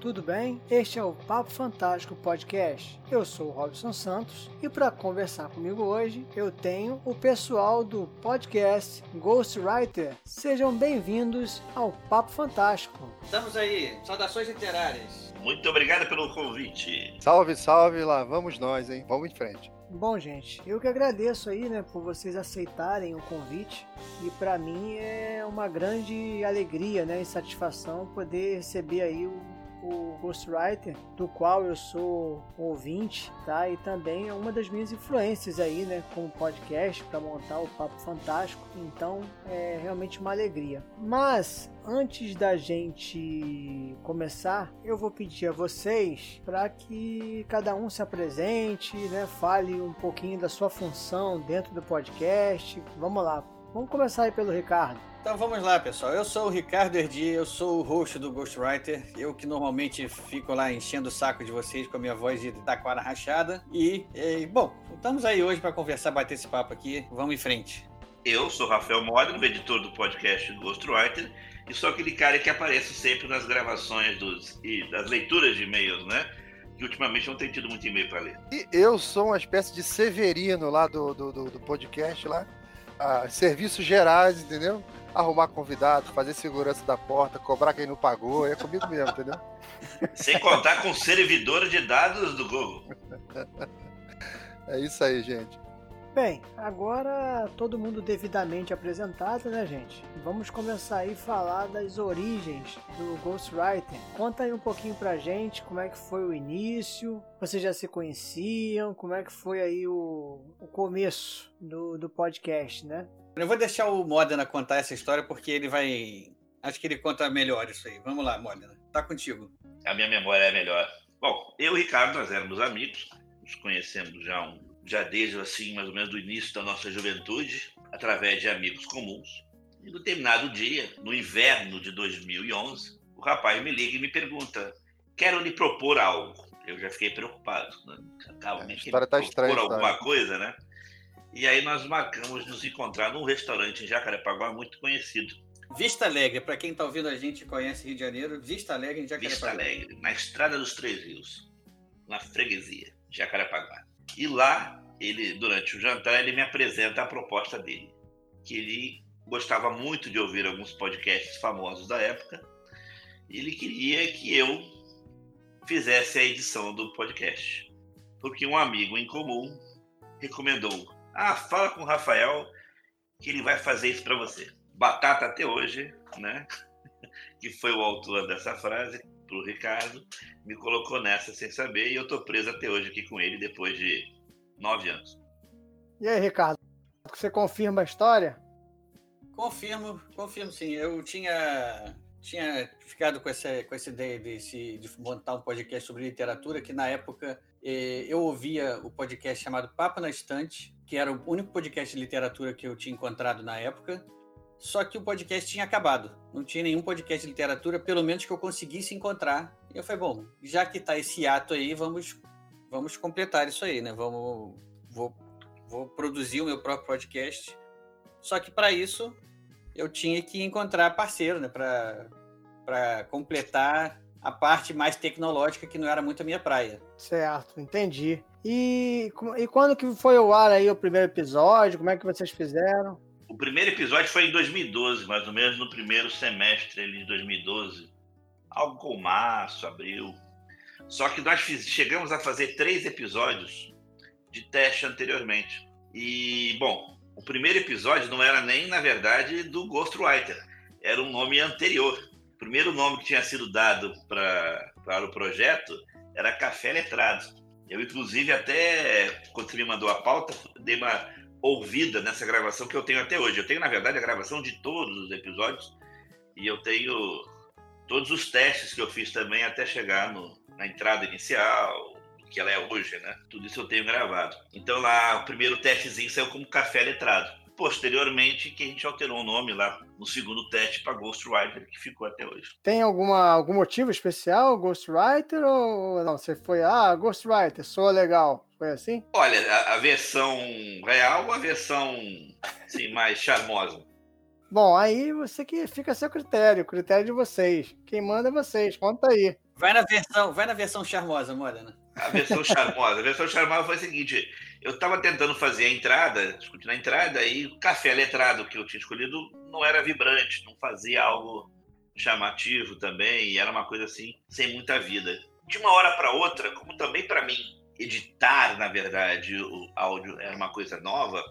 tudo bem? Este é o Papo Fantástico Podcast. Eu sou o Robson Santos e para conversar comigo hoje eu tenho o pessoal do podcast Ghostwriter. Sejam bem-vindos ao Papo Fantástico. Estamos aí, saudações literárias. Muito obrigado pelo convite. Salve, salve, lá vamos nós, hein? Vamos em frente. Bom, gente, eu que agradeço aí, né, por vocês aceitarem o convite. E para mim é uma grande alegria, né, e satisfação poder receber aí o o Ghostwriter, do qual eu sou ouvinte, tá? E também é uma das minhas influências aí, né, como podcast para montar o Papo Fantástico. Então, é realmente uma alegria. Mas antes da gente começar, eu vou pedir a vocês para que cada um se apresente, né, fale um pouquinho da sua função dentro do podcast. Vamos lá. Vamos começar aí pelo Ricardo. Então vamos lá, pessoal. Eu sou o Ricardo Erdi, eu sou o host do Ghostwriter. Eu que normalmente fico lá enchendo o saco de vocês com a minha voz de taquara rachada. E, e bom, estamos aí hoje para conversar, bater esse papo aqui. Vamos em frente. Eu sou Rafael Modena, editor do podcast Ghostwriter, e sou aquele cara que aparece sempre nas gravações dos, e das leituras de e-mails, né? Que ultimamente não tem tido muito e-mail para ler. E eu sou uma espécie de Severino lá do, do, do, do podcast lá. Ah, serviços gerais, entendeu? Arrumar convidado, fazer segurança da porta, cobrar quem não pagou, é comigo mesmo, entendeu? Sem contar com servidor de dados do Google. É isso aí, gente. Bem, agora todo mundo devidamente apresentado, né, gente? Vamos começar aí a falar das origens do Ghostwriter. Conta aí um pouquinho pra gente como é que foi o início, vocês já se conheciam, como é que foi aí o, o começo do, do podcast, né? Eu vou deixar o Modena contar essa história porque ele vai. Acho que ele conta melhor isso aí. Vamos lá, Modena. Tá contigo. A minha memória é melhor. Bom, eu e o Ricardo, nós éramos amigos, nos conhecemos já, um, já desde assim, mais ou menos do início da nossa juventude, através de amigos comuns. E no determinado dia, no inverno de 2011, o rapaz me liga e me pergunta: quero lhe propor algo. Eu já fiquei preocupado. Né? Calma, é, a história tá estranha. alguma coisa, né? E aí nós marcamos nos encontrar num restaurante em Jacarepaguá muito conhecido. Vista Alegre, para quem está ouvindo a gente conhece Rio de Janeiro, Vista Alegre em Jacarepaguá. Vista Alegre, na Estrada dos Três Rios, na freguesia, Jacarepaguá. E lá, ele durante o jantar, ele me apresenta a proposta dele, que ele gostava muito de ouvir alguns podcasts famosos da época. E ele queria que eu fizesse a edição do podcast, porque um amigo em comum recomendou ah, fala com o Rafael que ele vai fazer isso para você. Batata até hoje, né? que foi o autor dessa frase, pro Ricardo, me colocou nessa sem saber e eu tô preso até hoje aqui com ele depois de nove anos. E aí, Ricardo, você confirma a história? Confirmo, confirmo sim. Eu tinha tinha ficado com essa, com essa ideia de, se, de montar um podcast sobre literatura, que na época eu ouvia o podcast chamado Papo na Estante, que era o único podcast de literatura que eu tinha encontrado na época. Só que o podcast tinha acabado. Não tinha nenhum podcast de literatura, pelo menos que eu conseguisse encontrar. E eu falei, bom, já que tá esse ato aí, vamos, vamos completar isso aí, né? Vamos, vou, vou produzir o meu próprio podcast. Só que para isso eu tinha que encontrar parceiro, né? Para completar a parte mais tecnológica que não era muito a minha praia. Certo, entendi. E, e quando que foi ao ar aí o primeiro episódio? Como é que vocês fizeram? O primeiro episódio foi em 2012, mais ou menos no primeiro semestre de 2012. Algo com março, abril. Só que nós fiz, chegamos a fazer três episódios de teste anteriormente. E, bom, o primeiro episódio não era nem, na verdade, do Ghostwriter. Era um nome anterior. Primeiro nome que tinha sido dado pra, para o projeto era Café Letrado. Eu, inclusive, até quando você me mandou a pauta, dei uma ouvida nessa gravação que eu tenho até hoje. Eu tenho, na verdade, a gravação de todos os episódios e eu tenho todos os testes que eu fiz também até chegar no, na entrada inicial, que ela é hoje, né? Tudo isso eu tenho gravado. Então lá, o primeiro testezinho saiu como Café Letrado posteriormente que a gente alterou o nome lá no segundo teste para Ghostwriter, que ficou até hoje. Tem alguma, algum motivo especial, Ghostwriter, ou não? Você foi, ah, Ghostwriter, soa legal. Foi assim? Olha, a, a versão real ou a versão assim, mais charmosa? Bom, aí você que fica a seu critério, o critério de vocês. Quem manda é vocês, conta aí. Vai na versão, vai na versão charmosa, Morena. A versão charmosa. A versão charmosa foi a seguinte: eu estava tentando fazer a entrada, discutindo a entrada, e o café letrado que eu tinha escolhido não era vibrante, não fazia algo chamativo também, e era uma coisa assim, sem muita vida. De uma hora para outra, como também para mim editar, na verdade, o áudio era uma coisa nova,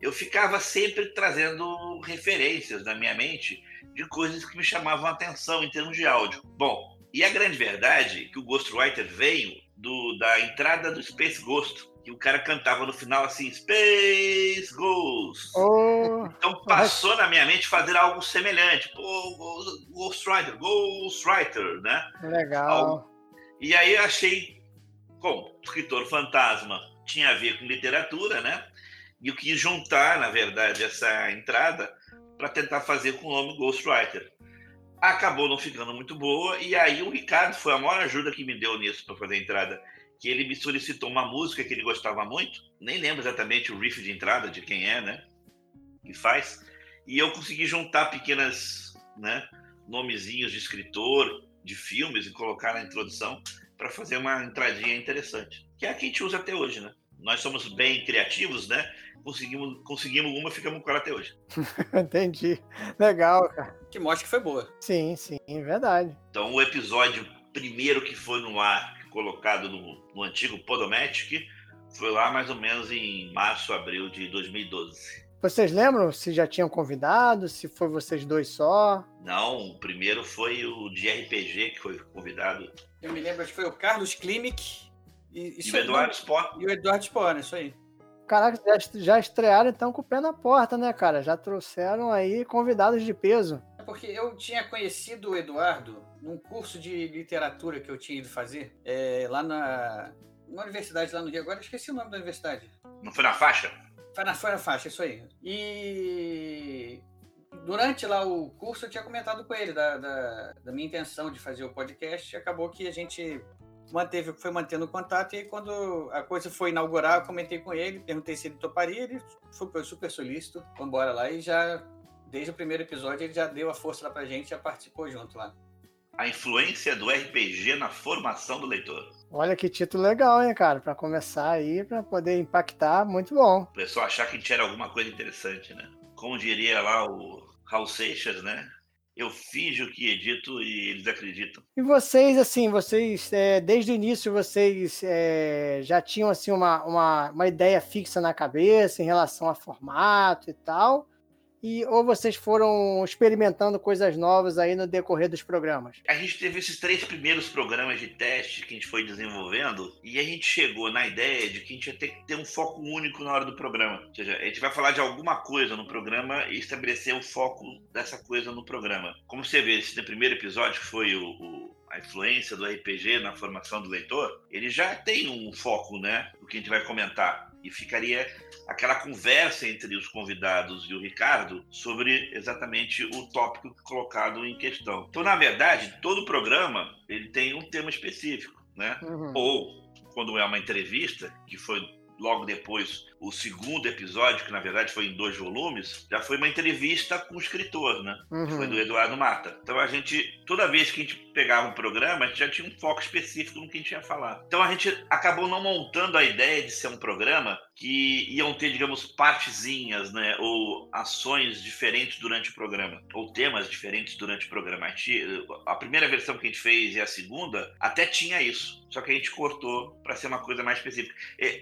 eu ficava sempre trazendo referências na minha mente de coisas que me chamavam a atenção em termos de áudio. Bom, e a grande verdade é que o Ghostwriter veio do, da entrada do Space Ghost, que o cara cantava no final assim, Space Ghost. Oh, então passou na minha mente fazer algo semelhante. Pô, Ghostwriter, Ghostwriter, né? Legal. Algo. E aí eu achei, como escritor fantasma tinha a ver com literatura, né? E eu quis juntar, na verdade, essa entrada para tentar fazer com o nome Ghostwriter. Acabou não ficando muito boa, e aí o Ricardo foi a maior ajuda que me deu nisso para fazer a entrada. Que ele me solicitou uma música que ele gostava muito, nem lembro exatamente o riff de entrada de quem é, né? Que faz. E eu consegui juntar pequenas, né? Nomezinhos de escritor, de filmes e colocar na introdução para fazer uma entradinha interessante. Que é a que a gente usa até hoje, né? Nós somos bem criativos, né? conseguimos, conseguimos uma, ficamos com ela até hoje. Entendi. Legal, cara. Que mostra que foi boa. Sim, sim, é verdade. Então, o episódio primeiro que foi no ar, colocado no, no antigo Podomatic, foi lá mais ou menos em março, abril de 2012. Vocês lembram se já tinham convidado, se foi vocês dois só? Não, o primeiro foi o de RPG que foi convidado. Eu me lembro, acho que foi o Carlos Klimek e, e o Eduardo Sport. E o Eduardo Sport, isso aí. Caraca, já, já estrearam então com o pé na porta, né, cara? Já trouxeram aí convidados de peso. É porque eu tinha conhecido o Eduardo num curso de literatura que eu tinha ido fazer é, lá na, na universidade lá no Rio. Agora esqueci o nome da universidade. Não foi na faixa? Foi na, foi na faixa, isso aí. E durante lá o curso eu tinha comentado com ele da, da, da minha intenção de fazer o podcast e acabou que a gente manteve, foi mantendo contato, e quando a coisa foi inaugurar, eu comentei com ele, perguntei se ele toparia, ele foi super solícito, vamos embora lá, e já, desde o primeiro episódio, ele já deu a força lá pra gente, já participou junto lá. A influência do RPG na formação do leitor. Olha que título legal, hein, cara, para começar aí, para poder impactar, muito bom. O pessoal achar que a gente era alguma coisa interessante, né? Como diria lá o Raul Seixas, né? eu finjo que edito e eles acreditam. E vocês, assim, vocês, é, desde o início, vocês é, já tinham, assim, uma, uma, uma ideia fixa na cabeça em relação a formato e tal? E ou vocês foram experimentando coisas novas aí no decorrer dos programas? A gente teve esses três primeiros programas de teste que a gente foi desenvolvendo e a gente chegou na ideia de que a gente ia ter que ter um foco único na hora do programa. Ou seja, a gente vai falar de alguma coisa no programa e estabelecer o foco dessa coisa no programa. Como você vê, esse primeiro episódio que foi o, o a influência do RPG na formação do leitor, ele já tem um foco, né, do que a gente vai comentar e ficaria aquela conversa entre os convidados e o Ricardo sobre exatamente o tópico colocado em questão. Então, na verdade, todo programa ele tem um tema específico, né? Uhum. Ou quando é uma entrevista, que foi logo depois o segundo episódio, que na verdade foi em dois volumes, já foi uma entrevista com o escritor, né? Uhum. Foi do Eduardo Mata. Então a gente, toda vez que a gente pegava um programa, a gente já tinha um foco específico no que a gente ia falar. Então a gente acabou não montando a ideia de ser um programa que iam ter, digamos, partezinhas, né? Ou ações diferentes durante o programa, ou temas diferentes durante o programa. A, primeira versão que a gente fez e a segunda até tinha isso, só que a gente cortou para ser uma coisa mais específica.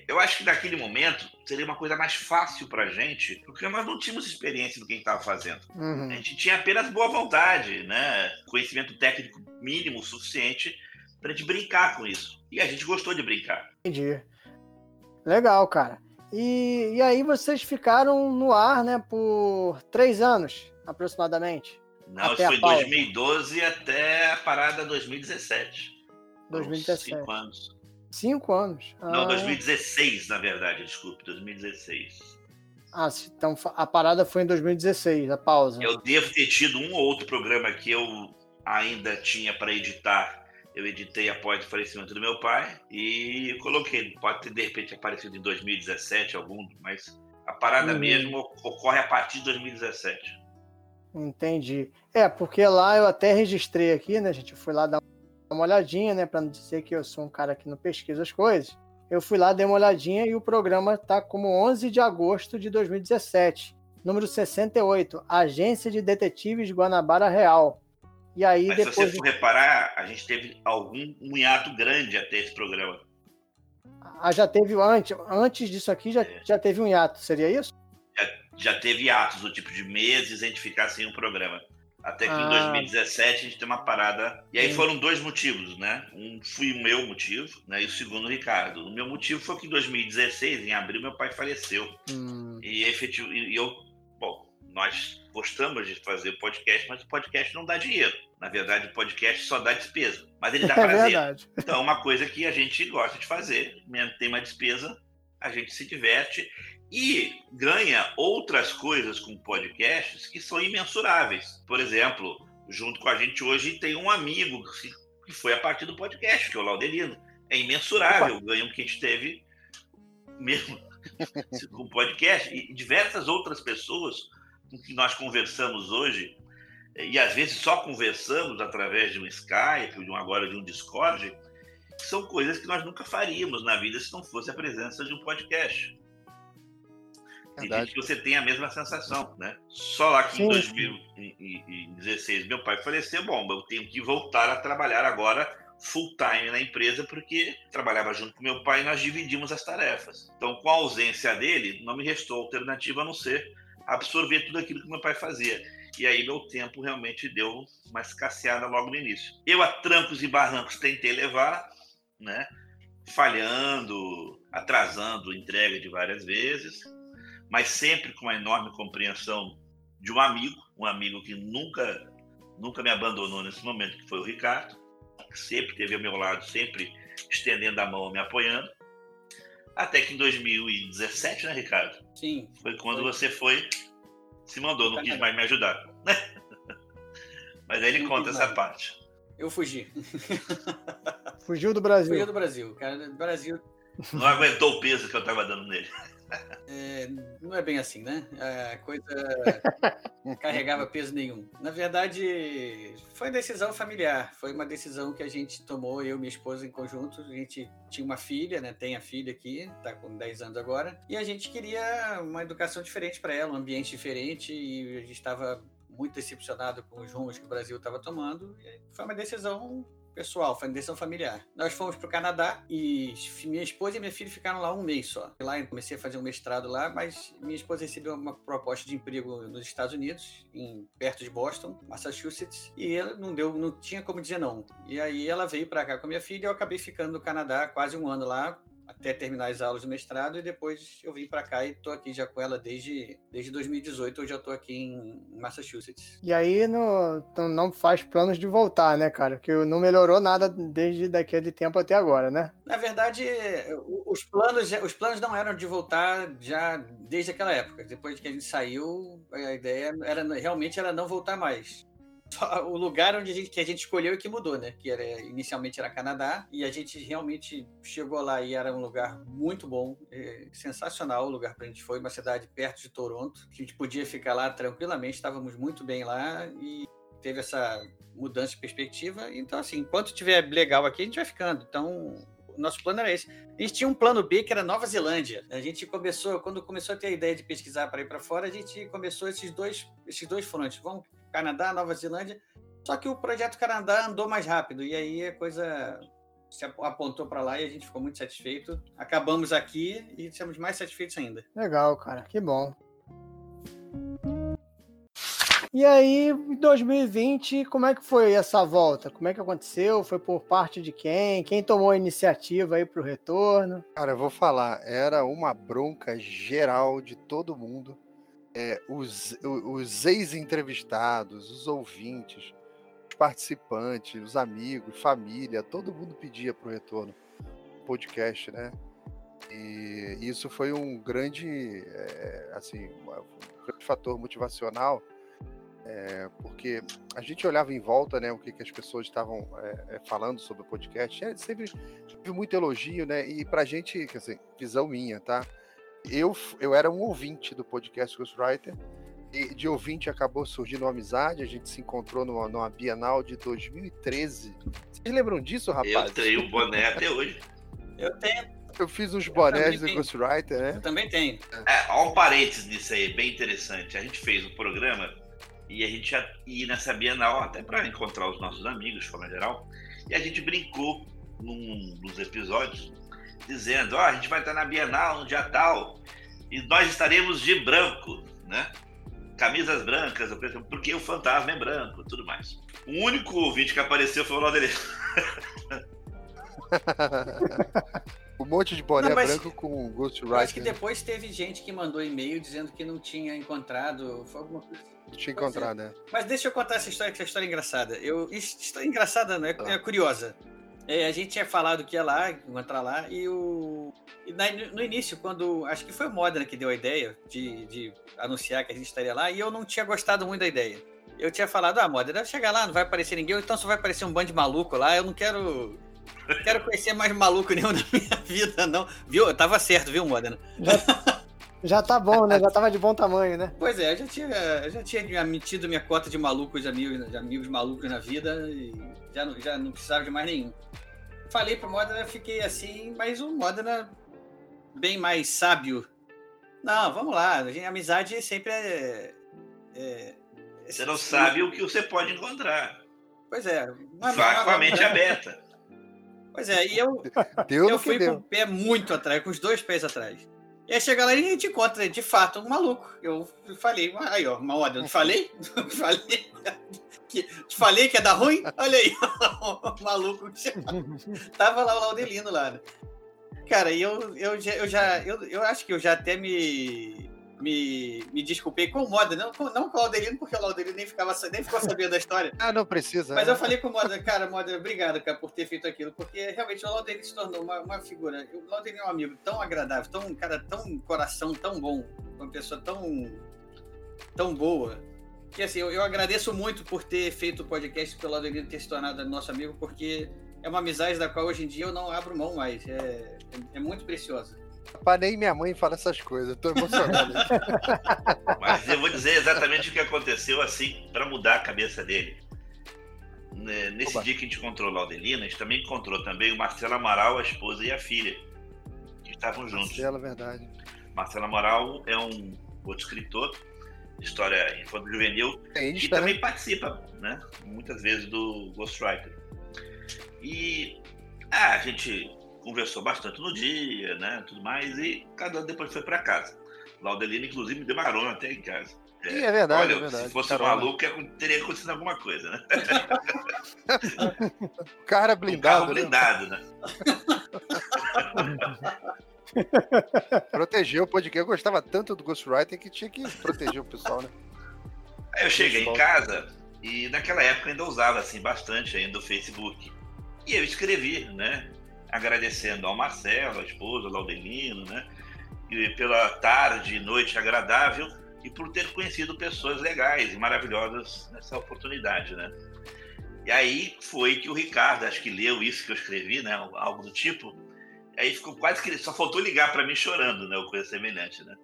Eu acho que naquele momento seria uma coisa mais fácil para a gente, porque nós não tínhamos experiência do que a gente estava fazendo. Uhum. A gente tinha apenas boa vontade, né? conhecimento técnico mínimo suficiente para a gente brincar com isso. E a gente gostou de brincar. Entendi. Legal, cara. E, e aí vocês ficaram no ar, né, por três anos, aproximadamente. Não, isso foi 2012 até a parada 2017. 2017. Cinco anos. Cinco anos? Ah. Não, 2016, na verdade, desculpe, 2016. Ah, então a parada foi em 2016, a pausa. Eu devo ter tido um ou outro programa que eu ainda tinha para editar. Eu editei após o falecimento do meu pai e coloquei. Pode ter de repente aparecido em 2017 algum, mas a parada uhum. mesmo ocorre a partir de 2017. Entendi. É, porque lá eu até registrei aqui, né? Gente foi lá dar uma olhadinha, né? Para não dizer que eu sou um cara que não pesquisa as coisas. Eu fui lá, dei uma olhadinha e o programa tá como 11 de agosto de 2017. Número 68, Agência de Detetives Guanabara Real. E aí Mas depois. se você for reparar, a gente teve algum um hiato grande até esse programa. Ah, já teve antes, antes disso aqui já, É. já teve um hiato, seria isso? Já teve hiatos do tipo de meses a gente ficar sem um programa. Até que Ah. em 2017 a gente tem uma parada. E aí Sim. foram dois motivos, né? Um foi o meu motivo, né? E o segundo o Ricardo. O meu motivo foi que em 2016, em abril, meu pai faleceu. Hum, E efetivo, e eu, bom, nós gostamos de fazer podcast, mas o podcast não dá dinheiro. Na verdade, o podcast só dá despesa. Mas ele dá é prazer. verdade. Então, é uma coisa que a gente gosta de fazer, mesmo tem uma despesa, a gente se diverte e ganha outras coisas com podcasts que são imensuráveis. Por exemplo, junto com a gente hoje tem um amigo que foi a partir do podcast, que é o Laudelino. É imensurável o ganho que a gente teve mesmo com o podcast. E diversas outras pessoas com que nós conversamos hoje, e às vezes só conversamos através de um Skype, de um, agora de um Discord, são coisas que nós nunca faríamos na vida se não fosse a presença de um podcast. Verdade. gente que você tem a mesma sensação, né? Só lá que em Sim. 2016 meu pai faleceu, bom, eu tenho que voltar a trabalhar agora full time na empresa porque trabalhava junto com meu pai e nós dividimos as tarefas. Então, com a ausência dele, não me restou alternativa a não ser absorver tudo aquilo que meu pai fazia. E aí meu tempo realmente deu uma escasseada logo no início. Eu a trancos e barrancos tentei levar, né? Falhando, atrasando entrega de várias vezes, mas sempre com uma enorme compreensão de um amigo, um amigo que nunca nunca me abandonou nesse momento, que foi o Ricardo, que sempre esteve ao meu lado, sempre estendendo a mão, me apoiando. Até que em 2017, né, Ricardo? Sim. Foi quando Foi. você foi, se mandou, não quis mais me ajudar. Mas aí ele Não conta essa mais. parte. Eu fugi. Fugiu do Brasil. Fugi do Brasil. Cara, do Brasil Não aguentou o peso que eu estava dando nele. É, não é bem assim, né? A coisa carregava peso nenhum. Na verdade, foi decisão familiar. Foi uma decisão que a gente tomou, eu e minha esposa em conjunto. A gente tinha uma filha, né? Tem a filha aqui, tá com 10 anos agora. E a gente queria uma educação diferente para ela, um ambiente diferente. E a gente estava muito decepcionado com os rumos que o Brasil estava tomando. E foi uma decisão pessoal, foi decisão familiar. Nós fomos para o Canadá e minha esposa e minha filha ficaram lá um mês só. Lá eu comecei a fazer um mestrado lá, mas minha esposa recebeu uma proposta de emprego nos Estados Unidos, em perto de Boston, Massachusetts, e ela não deu, não tinha como dizer não. E aí ela veio para cá com a minha filha e eu acabei ficando no Canadá quase um ano lá. Até terminar as aulas do mestrado, e depois eu vim para cá e estou aqui já com ela desde, desde 2018. Hoje eu estou aqui em Massachusetts. E aí no, não faz planos de voltar, né, cara? Que não melhorou nada desde daquele tempo até agora, né? Na verdade, os planos, os planos não eram de voltar já desde aquela época. Depois que a gente saiu, a ideia era realmente era não voltar mais. O lugar onde a gente, que a gente escolheu é que mudou, né? Que era, inicialmente era Canadá e a gente realmente chegou lá e era um lugar muito bom, é, sensacional o lugar para a gente foi, uma cidade perto de Toronto, que a gente podia ficar lá tranquilamente, estávamos muito bem lá e teve essa mudança de perspectiva. Então, assim, enquanto tiver legal aqui, a gente vai ficando. Então, nosso plano era esse. A gente tinha um plano B que era Nova Zelândia. A gente começou, quando começou a ter a ideia de pesquisar para ir para fora, a gente começou esses dois, esses dois frontes. Vamos Canadá, Nova Zelândia. Só que o projeto Canadá andou mais rápido e aí a coisa se ap- apontou para lá e a gente ficou muito satisfeito. Acabamos aqui e estamos mais satisfeitos ainda. Legal, cara, que bom. E aí, em 2020, como é que foi essa volta? Como é que aconteceu? Foi por parte de quem? Quem tomou a iniciativa aí pro retorno? Cara, eu vou falar, era uma bronca geral de todo mundo. É, os o- os ex-entrevistados, os ouvintes, os participantes, os amigos, família, todo mundo pedia pro retorno do podcast, né? E isso foi um grande, é, assim, um grande fator motivacional, é, porque a gente olhava em volta, né, o que, que as pessoas estavam é, é, falando sobre o podcast, é, sempre muito elogio, né? E pra gente, dizer, visão minha, tá? Eu, eu era um ouvinte do podcast Ghostwriter, e de ouvinte acabou surgindo uma amizade, a gente se encontrou numa, numa Bienal de 2013, se Vocês lembram disso, rapaz? Eu tenho o boné até hoje. Eu tenho. Eu fiz uns bonés do. Ghostwriter, né? Eu também tenho. É, ó, um parênteses nisso aí, bem interessante. A gente fez o programa e a gente ia nessa Bienal, até para encontrar os nossos amigos, de forma geral. E a gente brincou num dos episódios, dizendo: Ó, a gente vai estar na Bienal no dia tal e nós estaremos de branco, né? Camisas brancas, porque o fantasma é branco tudo mais. O único ouvinte que apareceu foi o Laudelino. um monte de boné Não, mas- branco com Eu acho que depois teve gente que mandou e-mail dizendo que não tinha encontrado. Foi alguma coisa. Não tinha encontrado, né? Mas deixa eu contar essa história, que essa história é engraçada. Eu, isso- história engraçada, não é, é curiosa. É, a gente tinha falado que ia lá, encontrar lá, e o. e na- no início, quando. Acho que foi o Modena que deu a ideia de, de anunciar que a gente estaria lá, e eu não tinha gostado muito da ideia. Eu tinha falado, ah, Modena, deve chegar lá, não vai aparecer ninguém, então só vai aparecer um bando de maluco lá, eu não quero. Não quero conhecer mais maluco nenhum na minha vida, não. Viu? Eu tava certo, viu, Modena? Já tá bom, né? Já tava de bom tamanho, né? Pois é, eu já tinha, eu já tinha metido minha cota de malucos, de amigos, de amigos malucos na vida e já não, já não precisava de mais nenhum. Falei pro Modena, fiquei assim, mas o Modena, bem mais sábio. Não, vamos lá, a gente- a amizade sempre é. é- Você não sabe o que você pode encontrar. Pois é. uma- Vá uma- com a mente aberta. Pois é, e eu, Deu eu fui com o pé muito atrás, com os dois pés atrás. E aí chega lá e a gente encontra, de fato, um maluco. Eu falei, aí ó, uma ordem, eu te falei? falei que, te falei que ia dar ruim? Olha aí, o maluco. Tava lá o Laudelino lá, né? Cara, e eu, eu, já, eu já, eu, eu acho que eu já até me, me, me desculpei com o Moda, não, com- não com o Laudelino, porque o Laudelino nem, ficava, nem ficou sabendo da história. Ah, não precisa. Mas né? eu falei com o Moda, cara, Moda, obrigado, cara, por ter feito aquilo, porque realmente o Laudelino se tornou uma, uma figura. O Laudelino é um amigo tão agradável, tão, um cara, tão coração, tão bom, uma pessoa tão, tão boa. Que assim, eu, eu agradeço muito por ter feito o podcast pelo Laudelino ter se tornado nosso amigo, porque é uma amizade da qual hoje em dia eu não abro mão mais. É, é, é muito preciosa. Rapaz, nem minha mãe fala essas coisas. Eu tô emocionado. Mas eu vou dizer exatamente o que aconteceu assim para mudar a cabeça dele. Né, Nesse Oba. dia que a gente encontrou o Laudelino, a gente também encontrou também o Marcelo Amaral, a esposa e a filha, que estavam juntos. Marcelo, verdade. Marcelo Amaral é um outro escritor, história que Insta, né? também participa, né? Muitas vezes do Ghostwriter. E ah, a gente conversou bastante no dia, né? Tudo mais, e cada um depois foi para casa. Laudelino, inclusive, me deu uma carona até em casa. Ih, é verdade, Olha, é verdade. se fosse Carona. maluco, ia- teria acontecido alguma coisa, né? Cara Um blindado, carro né? blindado, né? Proteger o podcast. Eu gostava tanto do Ghostwriter que tinha que proteger o pessoal, né? Aí eu cheguei em casa e naquela época ainda usava assim bastante ainda o Facebook. E eu escrevi, né? Agradecendo ao Marcelo, a esposa, ao Laudelino, né? E pela tarde e noite agradável e por ter conhecido pessoas legais e maravilhosas nessa oportunidade, né? E aí foi que o Ricardo, acho que leu isso que eu escrevi, né? Algo do tipo. Aí ficou quase que só faltou ligar para mim chorando, né? Ou coisa semelhante, né?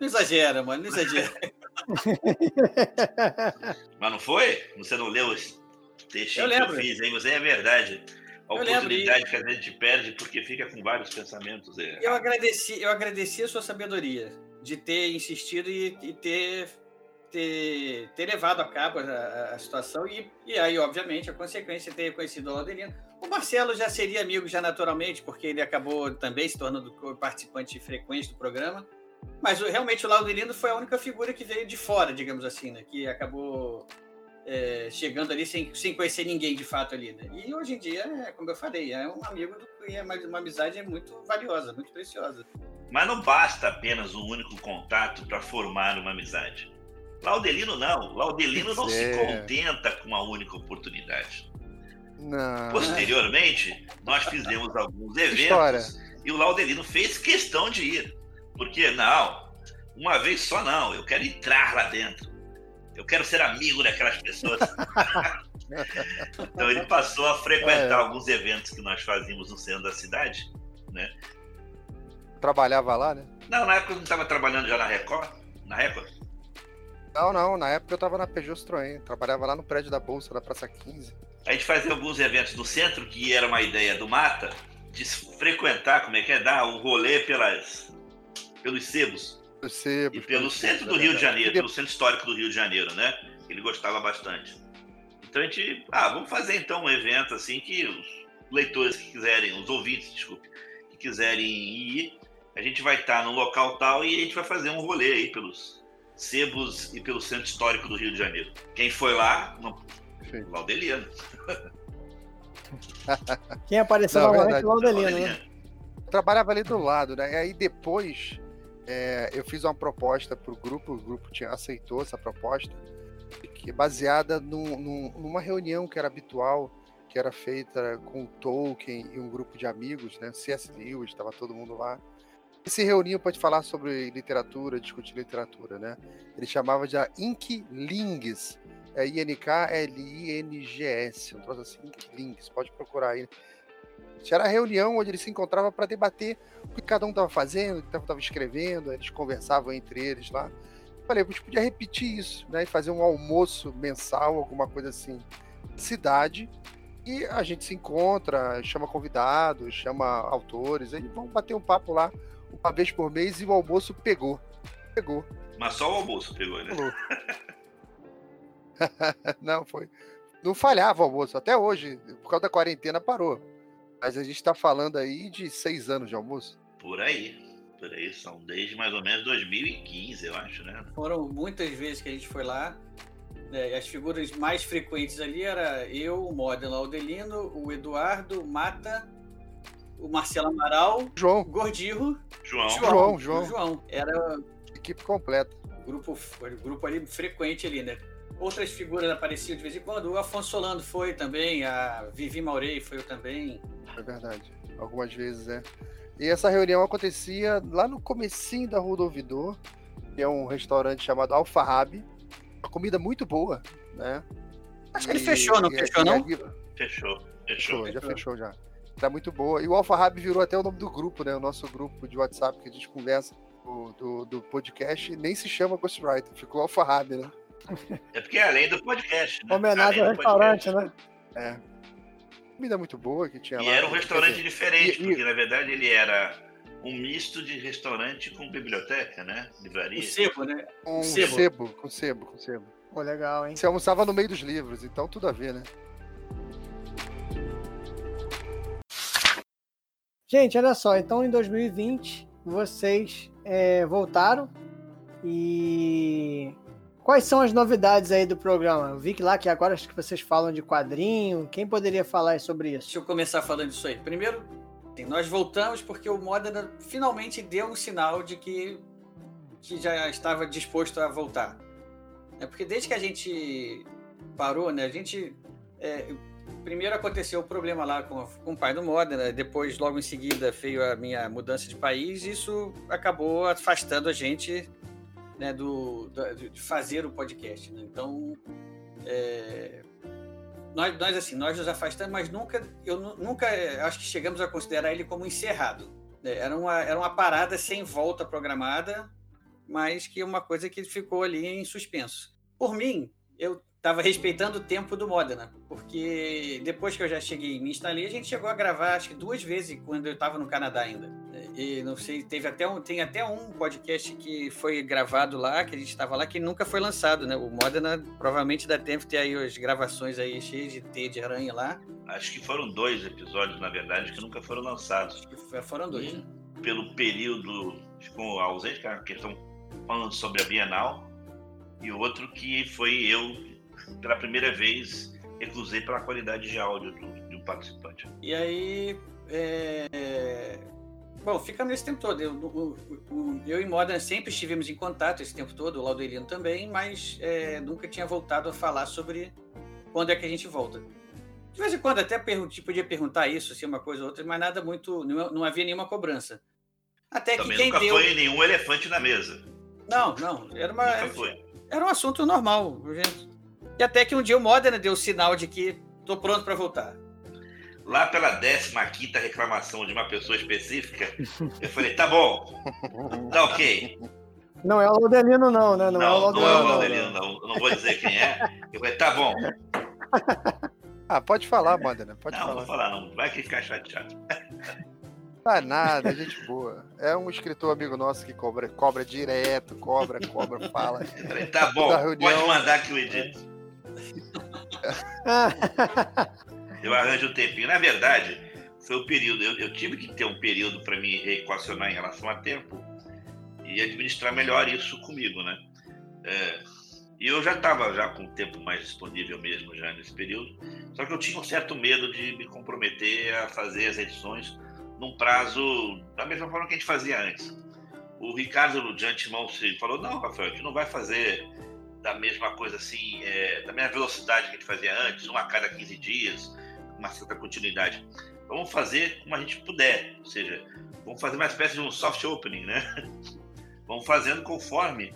Não exagera, mano, não exagera. Mas não foi? Você não leu esse textinho Eu que eu fiz aí? Mas é verdade. A oportunidade que a gente perde porque fica com vários pensamentos. É. Eu agradeci, eu agradeci a sua sabedoria de ter insistido e, e ter, ter, ter levado a cabo a, a situação e, e aí, obviamente, a consequência é ter reconhecido o Laudelino. O Marcelo já seria amigo já naturalmente, porque ele acabou também se tornando participante frequente do programa. Mas realmente o Laudelino foi a única figura que veio de fora, digamos assim, né? Que acabou é, chegando ali sem, sem conhecer ninguém de fato ali, né? E hoje em dia, é, como eu falei, é um amigo do, e é uma, uma amizade muito valiosa, muito preciosa. Mas não basta apenas um único contato para formar uma amizade. Laudelino não. Laudelino não se É. contenta com uma única oportunidade. Não. Posteriormente, nós fizemos alguns eventos História. e o Laudelino fez questão de ir. Porque, não, uma vez só não, eu quero entrar lá dentro. Eu quero ser amigo daquelas pessoas. então ele passou a frequentar É. alguns eventos que nós fazíamos no centro da cidade. Trabalhava lá, né? Não, na época eu não estava trabalhando já na Record. Na Record? Não, não. Na época eu tava na Peugeot Citroën. Trabalhava lá no prédio da Bolsa da Praça 15. a gente fazia alguns eventos no centro, que era uma ideia do Mata, de frequentar, como é que é, dar um rolê pelas, pelos sebos. E pelo centro do Rio de Janeiro, pelo centro histórico do Rio de Janeiro, né? Ele gostava bastante. Então a gente, ah, vamos fazer então um evento assim que os leitores que quiserem, os ouvintes, desculpe, que quiserem ir, a gente vai estar no local tal e a gente vai fazer um rolê aí pelos sebos e pelo centro histórico do Rio de Janeiro. Quem foi lá, não, Laudeliano. Quem apareceu lá é Laudeliano, né? Trabalhava ali do lado, né? E aí depois é, eu fiz uma proposta para o grupo, o grupo tinha, aceitou essa proposta, que baseada num, num, numa reunião que era habitual, que era feita com o Tolkien e um grupo de amigos, né? C.S. Lewis, estava todo mundo lá. E se reuniam para falar sobre literatura, discutir literatura, né? Ele chamava de Inklings, é I-N-K-L-I-N-G-S, um troço assim, Inklings, pode procurar aí. Era a reunião onde eles se encontravam para debater o que cada um estava fazendo, o que estava escrevendo, eles conversavam entre eles lá. Falei, a gente podia repetir isso, né? E fazer um almoço mensal, alguma coisa assim, cidade, e a gente se encontra, chama convidados, chama autores, aí vamos bater um papo lá uma vez por mês e o almoço pegou. Pegou. Mas só o almoço pegou, né? Não, foi. Não falhava o almoço. Até hoje, por causa da quarentena, parou. Mas a gente está falando aí de seis anos de almoço. Por aí. Por aí. São desde mais ou menos 2015, eu acho, né? Foram muitas vezes que a gente foi lá. É, as figuras mais frequentes ali era eu, o Modena Aldelino, o Eduardo, o Mata, o Marcelo Amaral, João, Gordirro, João, João, João. João. Era equipe completa. Grupo, grupo ali frequente ali, né? Outras figuras apareciam de vez em quando. O Afonso Solano foi também, a Vivi Maurei foi também. É verdade. Algumas vezes, é. E essa reunião acontecia lá no comecinho da Rua do Ouvidor, que é um restaurante chamado Alfarrabe. Uma comida muito boa, né? Acho que ele fechou, não fechou, não? Fechou, fechou. Já fechou, já. Tá muito boa. E o Alfarrabe virou até o nome do grupo, né? O nosso grupo de WhatsApp que a gente conversa do, do, do podcast. Nem se chama Ghostwriter, ficou Alfarrabe, né? É porque é além do podcast. Né? Homenagem ao restaurante, né? É. Comida muito boa que tinha e lá. era um restaurante dizer, diferente, e, porque e... na verdade ele era um misto de restaurante com biblioteca, né? Livraria. Com sebo, né? Com sebo. sebo, com sebo, com sebo. Pô, legal, hein? Você almoçava no meio dos livros, então tudo a ver, né? Gente, olha só, então em 2020 vocês é, voltaram e Quais são as novidades aí do programa? Eu vi que lá que agora acho que vocês falam de quadrinho. Quem poderia falar sobre isso? Deixa eu começar falando disso aí. Primeiro, nós voltamos porque o Modena finalmente deu um sinal de que, que já estava disposto a voltar. É porque desde que a gente parou, né? A gente é, primeiro aconteceu o problema lá com, com o pai do Modena, depois logo em seguida veio a minha mudança de país. E isso acabou afastando a gente né, do, do, de fazer o podcast. Né? Então, é, nós, nós, assim, nós nos afastamos, mas nunca, eu nunca acho que chegamos a considerar ele como encerrado. Né? Era, uma, era uma parada sem volta programada, mas que é uma coisa que ficou ali em suspenso. Por mim, eu estava respeitando o tempo do Modena, porque depois que eu já cheguei e me instalei, a gente chegou a gravar acho que duas vezes quando eu estava no Canadá ainda. E não sei, teve até um, tem até um podcast que foi gravado lá, que a gente estava lá, que nunca foi lançado, né? O Modena provavelmente dá tempo de ter aí as gravações aí cheias de T de aranha lá. Acho que foram dois episódios, na verdade, que nunca foram lançados. Acho que foram dois, um, né? Pelo período, ficou ausente, que a questão falando sobre a Bienal, e outro que foi eu pela primeira vez, recusei pela qualidade de áudio do, do participante. E aí, é... bom, ficamos nesse tempo todo. Eu, eu e Modern sempre estivemos em contato esse tempo todo, o Laudelino também, mas é, nunca tinha voltado a falar sobre quando é que a gente volta. De vez em quando até podia perguntar isso, assim, uma coisa ou outra, mas nada muito. Não, não havia nenhuma cobrança. Até Também que quem nunca deu... foi nenhum elefante na mesa. Não, não. Era uma. Nunca foi. Era um assunto normal. Gente. E até que um dia o Modena deu o sinal de que tô pronto para voltar. Lá pela 15 reclamação de uma pessoa específica, eu falei, tá bom, tá ok. Não é o Laudelino, não, né? Não, não, é o Laudelino, não, é o Laudelino, não, não. não vou dizer quem é. Eu falei, tá bom. Ah, pode falar, Modena. Pode não, falar. Não, vou falar, não. Vai que ficar chateado. Ah, nada, gente boa. É um escritor amigo nosso que cobra, cobra direto, cobra, cobra, fala. Tá bom, pode mandar que eu edito. eu arranjo um tempinho. Na verdade, foi o período. Eu, eu tive que ter um período para me reequacionar em relação a tempo e administrar melhor isso comigo, né? É, e eu já estava já com o tempo mais disponível mesmo já nesse período, só que eu tinha um certo medo de me comprometer a fazer as edições num prazo da mesma forma que a gente fazia antes. O Ricardo de antemão falou, não, Rafael, a gente não vai fazer da mesma coisa assim, é, da mesma velocidade que a gente fazia antes, uma a cada 15 dias, uma certa continuidade. Vamos fazer como a gente puder, ou seja, vamos fazer uma espécie de um soft opening, né? Vamos fazendo conforme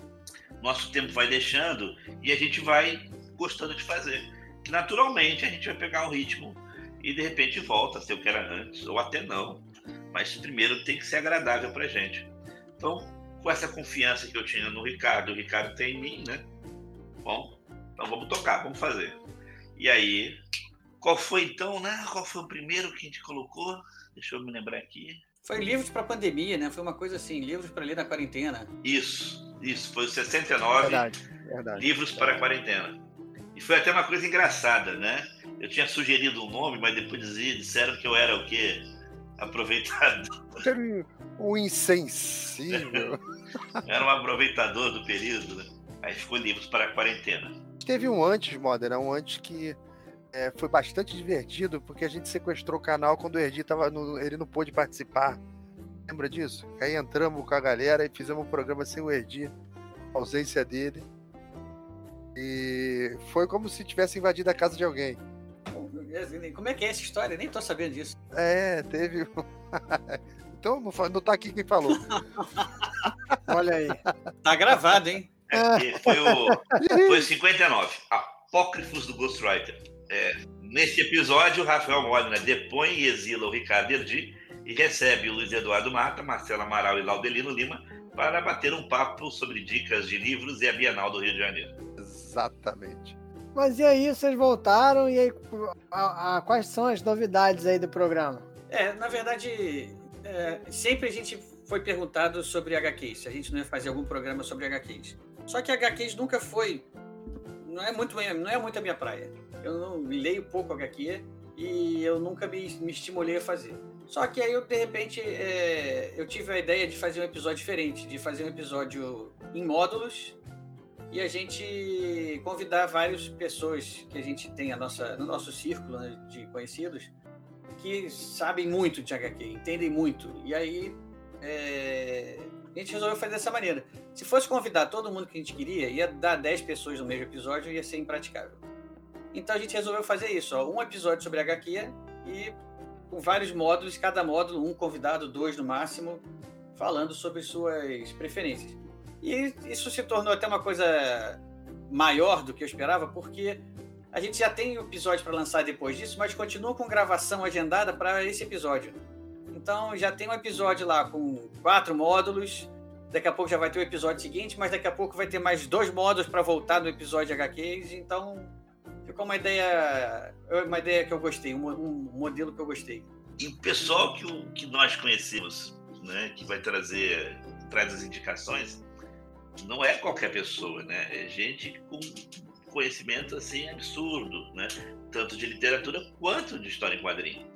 nosso tempo vai deixando e a gente vai gostando de fazer. Que naturalmente a gente vai pegar um ritmo e de repente volta a ser o que era antes, ou até não mas primeiro tem que ser agradável para gente. Então, com essa confiança que eu tinha no Ricardo, o Ricardo tem em mim, né? Bom, então vamos tocar, vamos fazer. E aí, qual foi então, né? Qual foi o primeiro que a gente colocou? Deixa eu me lembrar aqui. Foi livros para pandemia, né? Foi uma coisa assim, livros para ler na quarentena. Isso, isso. Foi o 69 verdade, verdade, livros para a quarentena. E foi até uma coisa engraçada, né? Eu tinha sugerido um nome, mas depois disseram que eu era o quê? aproveitador. Um insensível. Era um aproveitador do período, né? Aí ficou livros para a quarentena. Teve um antes, Modena, um antes que é, foi bastante divertido, porque a gente sequestrou o canal quando o Erdi tava no, ele não pôde participar. Lembra disso? Aí entramos com a galera e fizemos um programa sem o Erdi, ausência dele. E foi como se tivesse invadido a casa de alguém. Como é que é essa história? Nem tô sabendo disso. É, teve. então não, não tá aqui quem falou. Olha aí. Tá gravado, hein? É, foi o foi 59, Apócrifos do Ghostwriter. É, nesse episódio, o Rafael Molina depõe e exila o Ricardo Erdi e recebe o Luiz Eduardo Mata, Marcelo Amaral e Laudelino Lima para bater um papo sobre dicas de livros e a Bienal do Rio de Janeiro. Exatamente. Mas e aí, vocês voltaram e aí, a, a, quais são as novidades aí do programa? É, na verdade, é, sempre a gente foi perguntado sobre HQs, se a gente não ia fazer algum programa sobre HQs. Só que HQs nunca foi, não é muito, não é muito a minha praia. Eu não leio pouco HQ e eu nunca me, me estimulei a fazer. Só que aí eu, de repente, é, eu tive a ideia de fazer um episódio diferente, de fazer um episódio em módulos e a gente convidar várias pessoas que a gente tem a nossa, no nosso círculo né, de conhecidos que sabem muito de HQ, entendem muito. E aí é, a gente resolveu fazer dessa maneira. Se fosse convidar todo mundo que a gente queria, ia dar 10 pessoas no mesmo episódio e ia ser impraticável. Então a gente resolveu fazer isso, ó, um episódio sobre HQ e com vários módulos, cada módulo, um convidado, dois no máximo, falando sobre suas preferências. E isso se tornou até uma coisa maior do que eu esperava, porque a gente já tem episódio para lançar depois disso, mas continua com gravação agendada para esse episódio. Então já tem um episódio lá com quatro módulos. Daqui a pouco já vai ter o episódio seguinte, mas daqui a pouco vai ter mais dois módulos para voltar no episódio HQs. Então ficou uma ideia, uma ideia que eu gostei, um, um modelo que eu gostei. E o pessoal que, o, que nós conhecemos, né, que vai trazer traz as indicações, não é qualquer pessoa, né? É gente com conhecimento assim absurdo, né? Tanto de literatura quanto de história em quadrinho,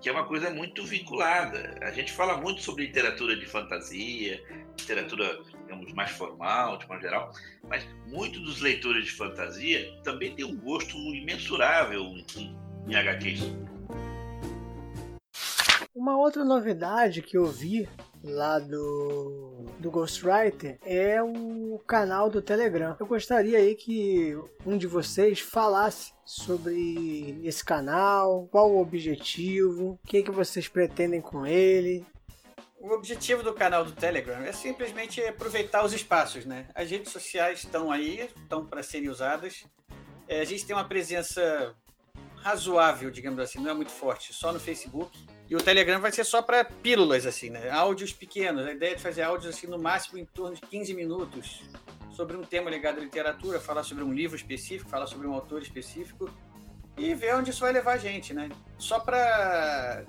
que é uma coisa muito vinculada. A gente fala muito sobre literatura de fantasia, literatura, digamos, mais formal, de forma geral, mas muitos dos leitores de fantasia também têm um gosto imensurável em, em HQs. Uma outra novidade que eu vi lá do, do Ghostwriter é o canal do Telegram. Eu gostaria aí que um de vocês falasse sobre esse canal, qual o objetivo, o que, que vocês pretendem com ele. O objetivo do canal do Telegram é simplesmente aproveitar os espaços, né? As redes sociais estão aí, estão para serem usadas. É, a gente tem uma presença razoável, digamos assim, não é muito forte, só no Facebook e o Telegram vai ser só para pílulas, assim, né? Áudios pequenos. A ideia é de fazer áudios, assim, no máximo em torno de 15 minutos, sobre um tema ligado à literatura, falar sobre um livro específico, falar sobre um autor específico. e ver onde isso vai levar a gente, né? Só para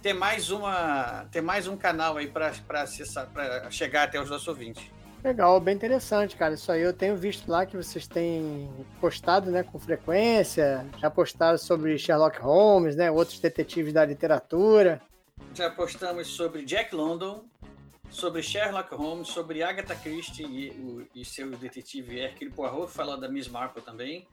ter mais uma ter mais um canal aí para acessar para chegar até os nossos ouvintes. Legal, bem interessante, cara. Isso aí eu tenho visto lá que vocês têm postado, né, com frequência. Já postaram sobre Sherlock Holmes, né, outros detetives da literatura. Já postamos sobre Jack London, sobre Sherlock Holmes, sobre Agatha Christie e, o, e seu detetive Hercule Poirot, falando da Miss Marple também.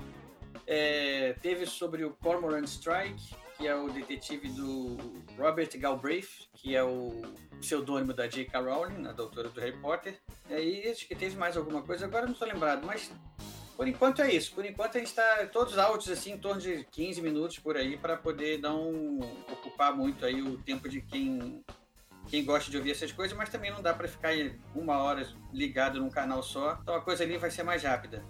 É, teve sobre o Cormoran Strike, que é o detetive do Robert Galbraith, que é o pseudônimo da J.K. Rowling, a doutora do Harry Potter. E aí, acho que teve mais alguma coisa, agora não estou lembrado, mas por enquanto é isso. Por enquanto a gente está todos áudios assim, em torno de 15 minutos por aí, para poder não ocupar muito aí o tempo de quem quem gosta de ouvir essas coisas, mas também não dá para ficar uma hora ligado num canal só. Então a coisa ali vai ser mais rápida.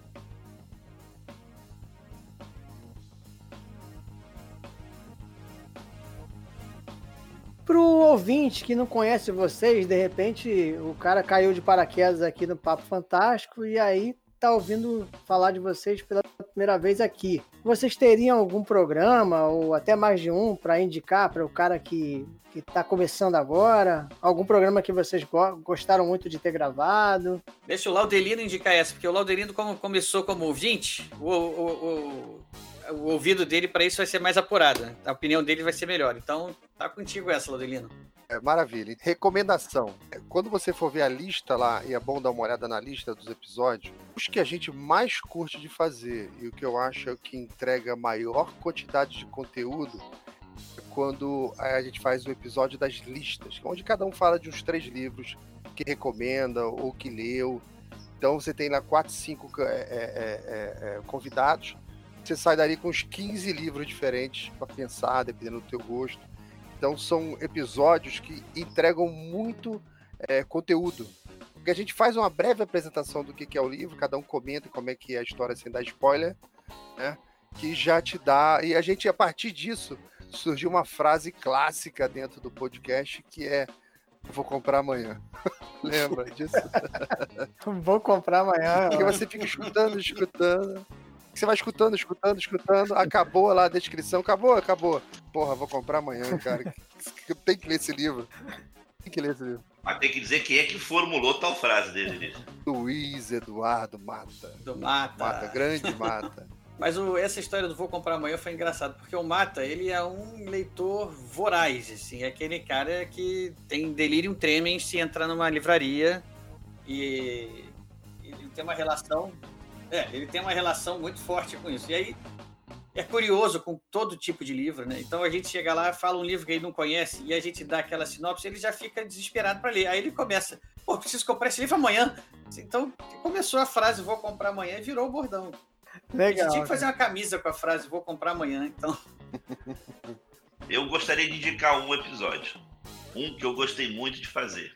Pro ouvinte que não conhece vocês, de repente o cara caiu de paraquedas aqui no Papo Fantástico e aí tá ouvindo falar de vocês pela primeira vez aqui. Vocês teriam algum programa ou até mais de um para indicar para o cara que que está começando agora? Algum programa que vocês gostaram muito de ter gravado? Deixa o Laudelino indicar essa, porque o Laudelino como começou como ouvinte, o, o, o, o ouvido dele para isso vai ser mais apurado, né? a opinião dele vai ser melhor. Então, tá contigo essa, Laudelino. É, maravilha. Recomendação: é, quando você for ver a lista lá, e é bom dar uma olhada na lista dos episódios, os que a gente mais curte de fazer e o que eu acho é que entrega maior quantidade de conteúdo é quando a gente faz o episódio das listas, onde cada um fala de uns três livros que recomenda ou que leu. Então você tem lá quatro, cinco é, é, é, convidados você sai dali com uns 15 livros diferentes para pensar, dependendo do teu gosto. Então são episódios que entregam muito é, conteúdo. Porque a gente faz uma breve apresentação do que é o livro, cada um comenta como é que é a história sem dar spoiler, né? Que já te dá. E a gente, a partir disso, surgiu uma frase clássica dentro do podcast que é Vou comprar amanhã. Lembra disso? Vou comprar amanhã. Porque você fica escutando, escutando. Você vai escutando, escutando, escutando. Acabou lá a descrição. Acabou, acabou. Porra, vou comprar amanhã, cara. Tem que ler esse livro. Tem que ler esse livro. Mas tem que dizer quem é que formulou tal frase dele. Luiz Eduardo Mata. Do Mata. Mata, grande Mata. Mas o, essa história do Vou Comprar Amanhã foi engraçado, porque o Mata, ele é um leitor voraz, assim, é aquele cara que tem delírio tremem se entrar numa livraria e, e tem uma relação é, ele tem uma relação muito forte com isso. E aí é curioso com todo tipo de livro, né? Então a gente chega lá, fala um livro que ele não conhece e a gente dá aquela sinopse, ele já fica desesperado para ler. Aí ele começa, pô, preciso comprar esse livro amanhã. Então começou a frase vou comprar amanhã e virou o bordão. Legal. A gente tinha que fazer uma camisa com a frase vou comprar amanhã, então. Eu gostaria de indicar um episódio. Um que eu gostei muito de fazer.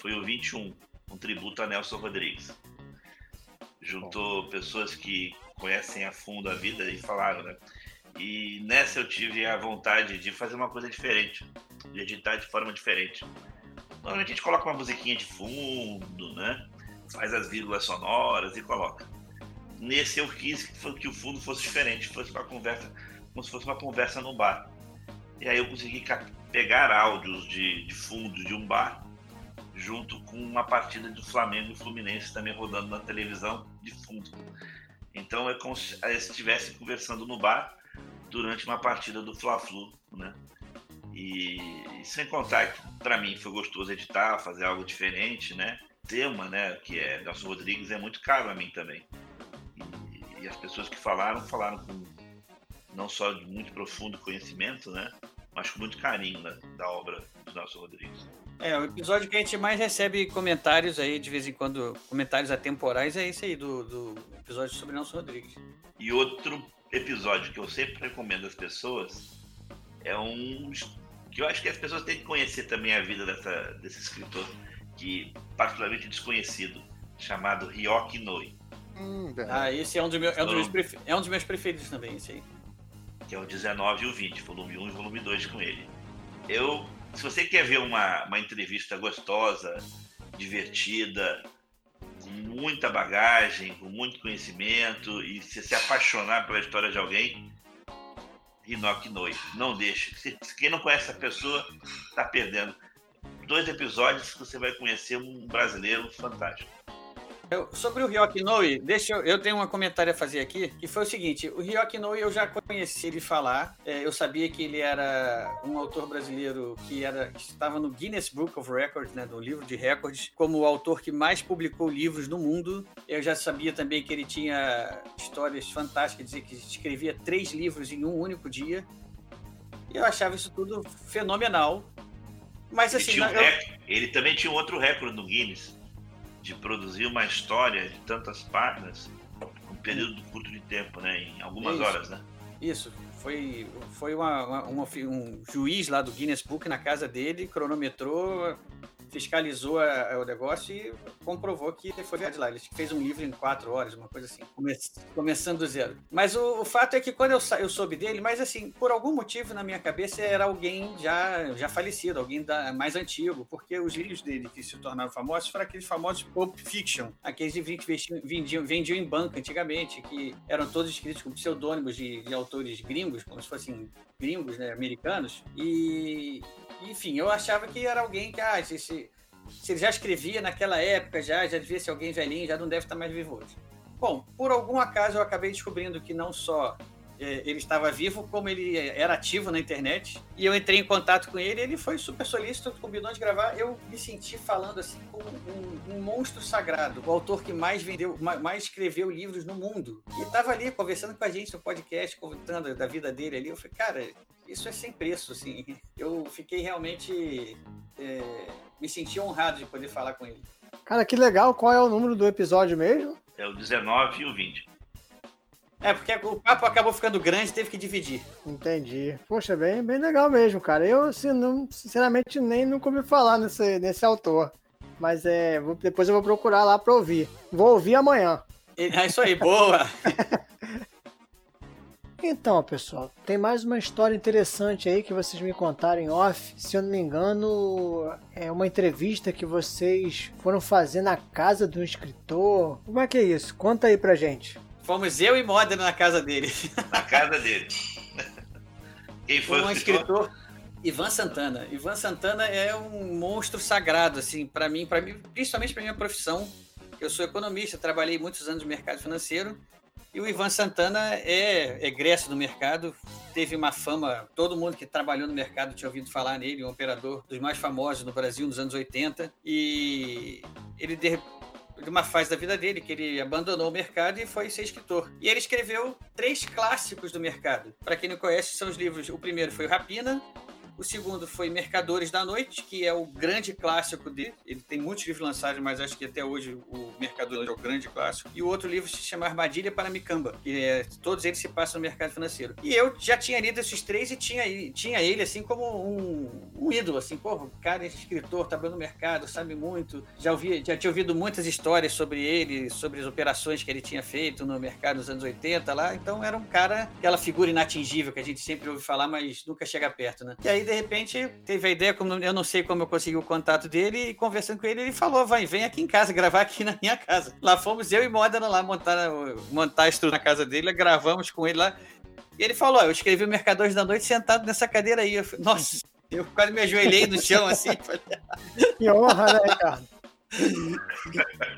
Foi o 21, um tributo a Nelson Rodrigues juntou pessoas que conhecem a fundo a vida e falaram, né? E nessa eu tive a vontade de fazer uma coisa diferente, de editar de forma diferente. Normalmente a gente coloca uma musiquinha de fundo, né? Faz as vírgulas sonoras e coloca. Nesse eu quis que o fundo fosse diferente, fosse uma conversa, como se fosse uma conversa no bar. E aí eu consegui pegar áudios de, de fundo de um bar junto com uma partida do Flamengo e Fluminense também rodando na televisão de fundo. Então é como se estivesse conversando no bar durante uma partida do Fla-Flu, né? E, e sem contar que para mim foi gostoso editar, fazer algo diferente, né? Tema, né, que é Nelson Rodrigues é muito caro a mim também. E, e as pessoas que falaram falaram com não só de muito profundo conhecimento, né, mas com muito carinho né, da obra do Nelson Rodrigues. É, o episódio que a gente mais recebe comentários aí, de vez em quando, comentários atemporais, é esse aí, do, do episódio sobre Nelson Rodrigues. E outro episódio que eu sempre recomendo às pessoas é um que eu acho que as pessoas têm que conhecer também a vida dessa, desse escritor, que particularmente desconhecido, chamado Ryoki Noi. Hum, ah, esse é um, meu, é, um dos meus é um dos meus preferidos também, esse aí. Que é o 19 e o 20, volume 1 e volume 2 com ele. Eu se você quer ver uma, uma entrevista gostosa, divertida, com muita bagagem, com muito conhecimento e se, se apaixonar pela história de alguém, Hinoki Noi. Não deixe. Quem não conhece a pessoa, está perdendo. Dois episódios que você vai conhecer um brasileiro fantástico. Eu, sobre o Ryoki Noi, deixa eu, eu tenho um comentário a fazer aqui, que foi o seguinte, o Ryoki Noi eu já conheci ele falar, é, eu sabia que ele era um autor brasileiro que era que estava no Guinness Book of Records, né, no livro de recordes, como o autor que mais publicou livros no mundo. Eu já sabia também que ele tinha histórias fantásticas, dizer que escrevia três livros em um único dia. E eu achava isso tudo fenomenal. Mas assim, ele, um eu... ele também tinha um outro recorde no Guinness de produzir uma história de tantas páginas um período curto de tempo, né? Em algumas Isso. horas, né? Isso. Foi, foi uma, uma- uma- um juiz lá do Guinness Book na casa dele, cronometrou, fiscalizou a- o negócio e comprovou que foi verdade lá. Ele fez um livro em quatro horas, uma coisa assim, come- começando do zero. Mas o, o fato é que quando eu, eu soube dele, mas assim, por algum motivo na minha cabeça era alguém já, já falecido, alguém da, mais antigo, porque os livros dele que se tornaram famosos foram aqueles famosos Pulp Fiction, aqueles livros que vendiam, vendiam em banca antigamente, que eram todos escritos com pseudônimos de, de autores gringos, como se fossem gringos, né, americanos, e enfim, eu achava que era alguém que, ah, se, se, ele já escrevia naquela época, já, já devia ser alguém velhinho, já não deve estar mais vivo hoje. Bom, por algum acaso eu acabei descobrindo que não só ele estava vivo, como ele era ativo na internet. E eu entrei em contato com ele, ele foi super solícito, combinou de gravar. Eu me senti falando assim como um, um monstro sagrado, o autor que mais vendeu, ma- mais escreveu livros no mundo. E estava ali conversando com a gente no podcast, contando da vida dele ali. Eu falei, cara, isso é sem preço, assim. Eu fiquei realmente. eh, me senti honrado de poder falar com ele. Cara, que legal. Qual é o número do episódio mesmo? É o 19 e o 20. É, porque o papo acabou ficando grande, teve que dividir. Entendi. Poxa, bem, bem legal mesmo, cara. Eu, assim, não, sinceramente, nem nunca ouvi falar nesse, nesse autor. Mas é, vou- depois eu vou procurar lá pra ouvir. Vou ouvir amanhã. E- É isso aí, boa! Então, pessoal, tem mais uma história interessante aí que vocês me contaram em off. Se eu não me engano, é uma entrevista que vocês foram fazer na casa de um escritor. Como é que é isso? Conta aí pra gente. Fomos eu e Modena na casa dele. Na casa dele. Quem foi um o escritor? escritor, Ivan Santana. Ivan Santana é um monstro sagrado, assim, para mim, para mim, principalmente para minha profissão. Eu sou economista, trabalhei muitos anos no mercado financeiro. E o Ivan Santana é egresso do mercado, teve uma fama, todo mundo que trabalhou no mercado tinha ouvido falar nele, um operador dos mais famosos no Brasil nos anos 80. E ele de de uma fase da vida dele que ele abandonou o mercado e foi ser escritor. E ele escreveu três clássicos do mercado. Para quem não conhece, são os livros. O primeiro foi o Rapina. O segundo foi Mercadores da Noite, que é o grande clássico dele. Ele tem muitos livros lançados, mas acho que até hoje o Mercadores é o grande clássico. E o outro livro se chama Armadilha para Micamba, que é, todos eles se passam no mercado financeiro. E eu já tinha lido esses três e tinha, tinha ele assim como um, um ídolo, assim, pô, o cara é escritor, trabalhou no mercado, sabe muito. Já, ouvi, já tinha ouvido muitas histórias sobre ele, sobre as operações que ele tinha feito no mercado nos anos 80 lá. Então era um cara, aquela figura inatingível que a gente sempre ouve falar, mas nunca chega perto, né? E aí, de repente, teve a ideia, como eu não sei como eu consegui o contato dele, e conversando com ele, ele falou: vai, vem aqui em casa, gravar aqui na minha casa. Lá fomos eu e Modena lá montar, montar a estrutura na casa dele, gravamos com ele lá. E ele falou: eu escrevi o Mercadores da Noite sentado nessa cadeira aí. Eu falei, Nossa, eu quase me ajoelhei no chão assim. Falei, Que honra, né, Ricardo?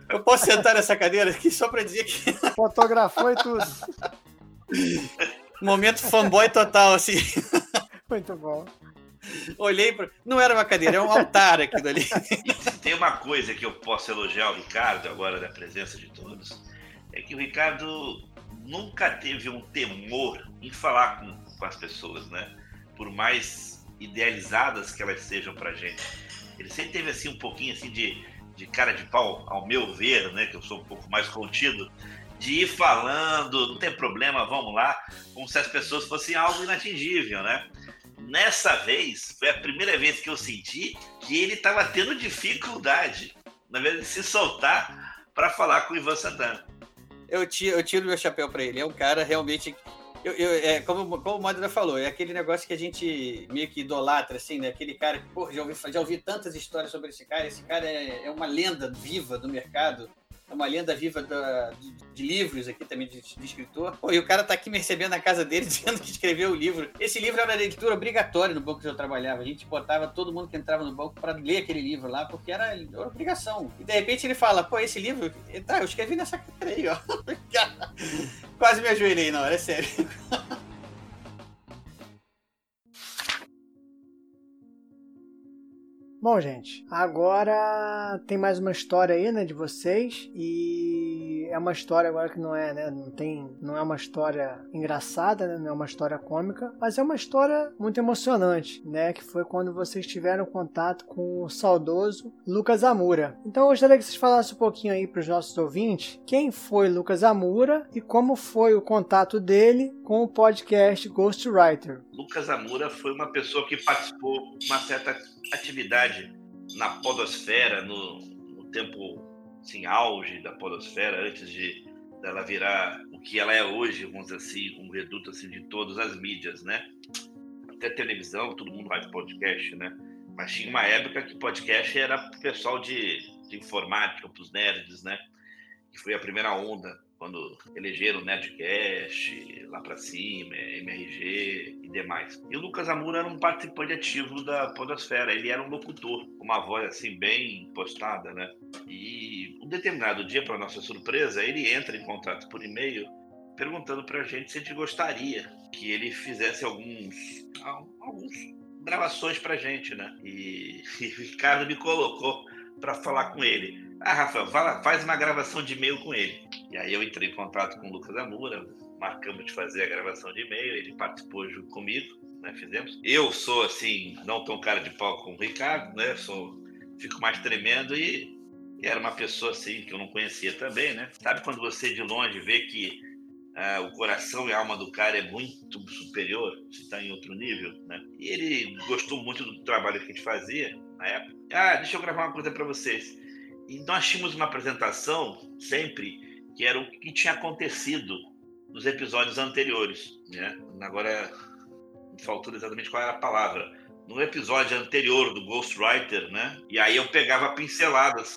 eu posso sentar nessa cadeira aqui só pra dizer que. Fotografou e tudo. Momento fanboy total, assim. Muito bom. Olhei para. Não era uma cadeira, é um altar aquilo ali. Tem uma coisa que eu posso elogiar o Ricardo, agora da presença de todos, é que o Ricardo nunca teve um temor em falar com, com as pessoas, né? Por mais idealizadas que elas sejam pra gente. Ele sempre teve assim um pouquinho assim de, de cara de pau, ao meu ver, né? Que eu sou um pouco mais contido, de ir falando, não tem problema, vamos lá, como se as pessoas fossem algo inatingível, né? Nessa vez, foi a primeira vez que eu senti que ele estava tendo dificuldade, na verdade, de se soltar para falar com o Ivan Santana. Eu tiro, eu tiro meu chapéu para ele. É um cara realmente. Eu, eu, é, como, como o Modena falou, é aquele negócio que a gente meio que idolatra, assim, né? Aquele cara que, pô, já ouvi, já ouvi tantas histórias sobre esse cara. Esse cara é, é uma lenda viva do mercado. É uma lenda viva da, de, de, livros aqui também, de, de, escritor. Pô, e o cara tá aqui me recebendo na casa dele dizendo que escreveu o livro. Esse livro era leitura obrigatória no banco que eu trabalhava. A gente botava todo mundo que entrava no banco para ler aquele livro lá, porque era, era obrigação. E de repente ele fala, pô, esse livro, tá, eu escrevi nessa cadeira aí, ó. Quase me ajoelhei na hora, é sério. Bom, gente, agora tem mais uma história aí, né, de vocês e é uma história agora que não é, né, não tem, não é uma história engraçada, né, não é uma história cômica, mas é uma história muito emocionante, né, que foi quando vocês tiveram contato com o saudoso Lucas Amura. Então eu gostaria que vocês falassem um pouquinho aí para os nossos ouvintes quem foi Lucas Amura e como foi o contato dele com o podcast Ghostwriter. Lucas Amura foi uma pessoa que participou uma certa atividade na podosfera, no, no tempo assim, auge da podosfera, antes de dela virar o que ela é hoje, vamos dizer assim, um reduto assim, de todas as mídias, né? Até televisão, todo mundo faz podcast, né? Mas tinha uma época que podcast era pro pessoal de, de informática, para os nerds, né? Que foi a primeira onda quando elegeram o Nerdcast, lá para cima, MRG e demais. E o Lucas Amura era um participante ativo da Podosfera, ele era um locutor, uma voz assim bem postada, né? E um determinado dia, para nossa surpresa, ele entra em contato por e-mail perguntando para a gente se a gente gostaria que ele fizesse alguns, alguns gravações para gente, né? E, e o Ricardo me colocou para falar com ele. Ah, Rafael, faz uma gravação de e-mail com ele. E aí eu entrei em contato com o Lucas Amura, marcamos de fazer a gravação de e-mail, ele participou junto comigo, né? Fizemos. Eu sou assim, não tão cara de pau como o Ricardo, né? Sou, fico mais tremendo e, e era uma pessoa assim que eu não conhecia também, né? Sabe quando você de longe vê que ah, o coração e a alma do cara é muito superior, você está em outro nível, né? E ele gostou muito do trabalho que a gente fazia na época. Ah, deixa eu gravar uma coisa para vocês. E nós tínhamos uma apresentação sempre que era o que tinha acontecido nos episódios anteriores, né? Agora faltou exatamente qual era a palavra. No episódio anterior do Ghostwriter, né? E aí eu pegava pinceladas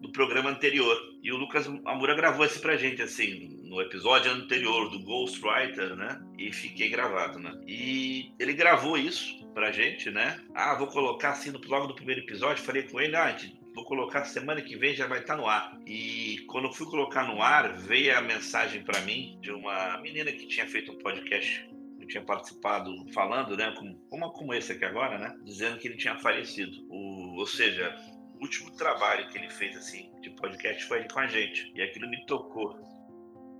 do programa anterior. E o Lucas Amura gravou esse pra gente, assim, no episódio anterior do Ghostwriter, né? E fiquei gravado, né? E ele gravou isso pra gente, né? Ah, vou colocar assim no, logo do primeiro episódio. Falei com ele, ah, gente, vou colocar semana que vem, já vai estar tá no ar. E quando eu fui colocar no ar, veio a mensagem para mim de uma menina que tinha feito um podcast eu tinha participado falando, né, como, como, como esse aqui agora, né, dizendo que ele tinha falecido. O, ou seja, o último trabalho que ele fez assim de podcast foi ele com a gente e aquilo me tocou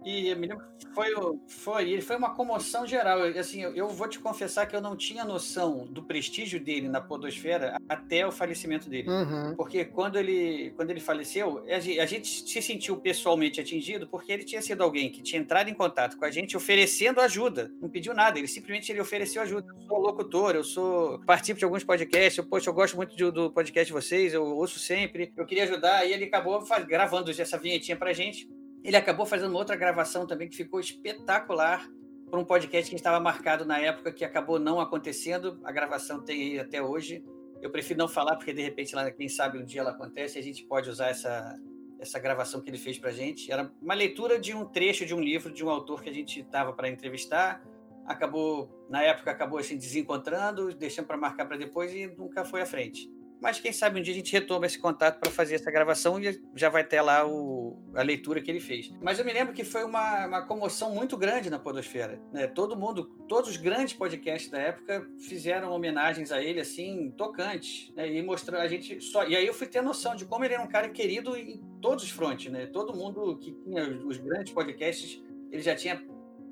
e me lembro foi, foi, foi uma comoção geral. Assim, eu, eu, vou te confessar que eu não tinha noção do prestígio dele na podosfera até o falecimento dele. Uhum. Porque quando ele, quando ele faleceu, a gente, a gente se sentiu pessoalmente atingido porque ele tinha sido alguém que tinha entrado em contato com a gente oferecendo ajuda. Não pediu nada, ele simplesmente ele ofereceu ajuda. Eu sou locutor, eu sou participo de alguns podcasts, eu, poxa, eu gosto muito de, do podcast de vocês, eu ouço sempre. Eu queria ajudar e ele acabou faz, gravando essa vinhetinha pra gente ele acabou fazendo uma outra gravação também que ficou espetacular para um podcast que estava marcado na época que acabou não acontecendo. A gravação tem aí até hoje. Eu prefiro não falar porque de repente lá quem sabe um dia ela acontece e a gente pode usar essa essa gravação que ele fez para gente. Era uma leitura de um trecho de um livro de um autor que a gente estava para entrevistar. Acabou na época acabou assim desencontrando, deixando para marcar para depois e nunca foi à frente. Mas quem sabe um dia a gente retoma esse contato para fazer essa gravação e já vai ter lá o, a leitura que ele fez. Mas eu me lembro que foi uma, uma comoção muito grande na Podosfera. Né? Todo mundo, todos os grandes podcasts da época fizeram homenagens a ele, assim, tocantes. Né? E mostrando a gente só. E aí eu fui ter noção de como ele era um cara querido em todos os frontes. Né? Todo mundo que tinha os grandes podcasts, ele já tinha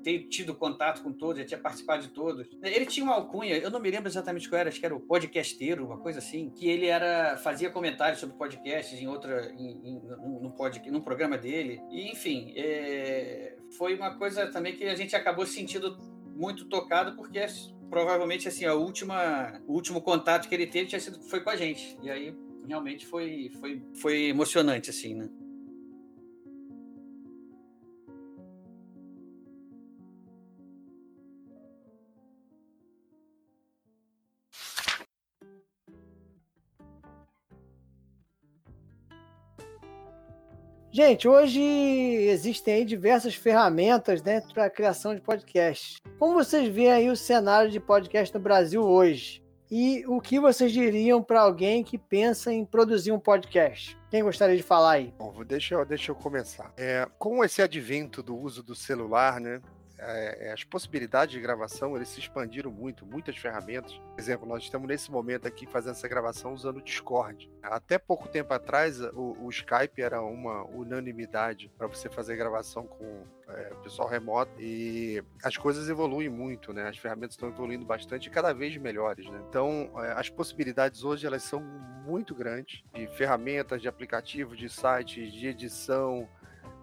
ter tido contato com todos, já tinha participado de todos. Ele tinha uma alcunha, eu não me lembro exatamente qual era, acho que era o podcasteiro, uma coisa assim, que ele era fazia comentários sobre podcasts em outra, em, em, num, pod, num programa dele. E, enfim, é, foi uma coisa também que a gente acabou sentindo muito tocado, porque provavelmente assim, a última, o último contato que ele teve tinha sido, foi com a gente. E aí realmente foi, foi, foi emocionante, assim, né? Gente, hoje existem diversas ferramentas né, para a criação de podcasts. Como vocês veem aí o cenário de podcast no Brasil hoje? E o que vocês diriam para alguém que pensa em produzir um podcast? Quem gostaria de falar aí? Bom, deixa eu, deixa eu começar. É, com esse advento do uso do celular, né? É, as possibilidades de gravação eles se expandiram muito, muitas ferramentas. Por exemplo, nós estamos nesse momento aqui fazendo essa gravação usando o Discord. Até pouco tempo atrás, o, o Skype era uma unanimidade para você fazer gravação com é, pessoal remoto e as coisas evoluem muito, né? As ferramentas estão evoluindo bastante e cada vez melhores, né? Então, é, as possibilidades hoje elas são muito grandes de ferramentas, de aplicativos, de sites, de edição,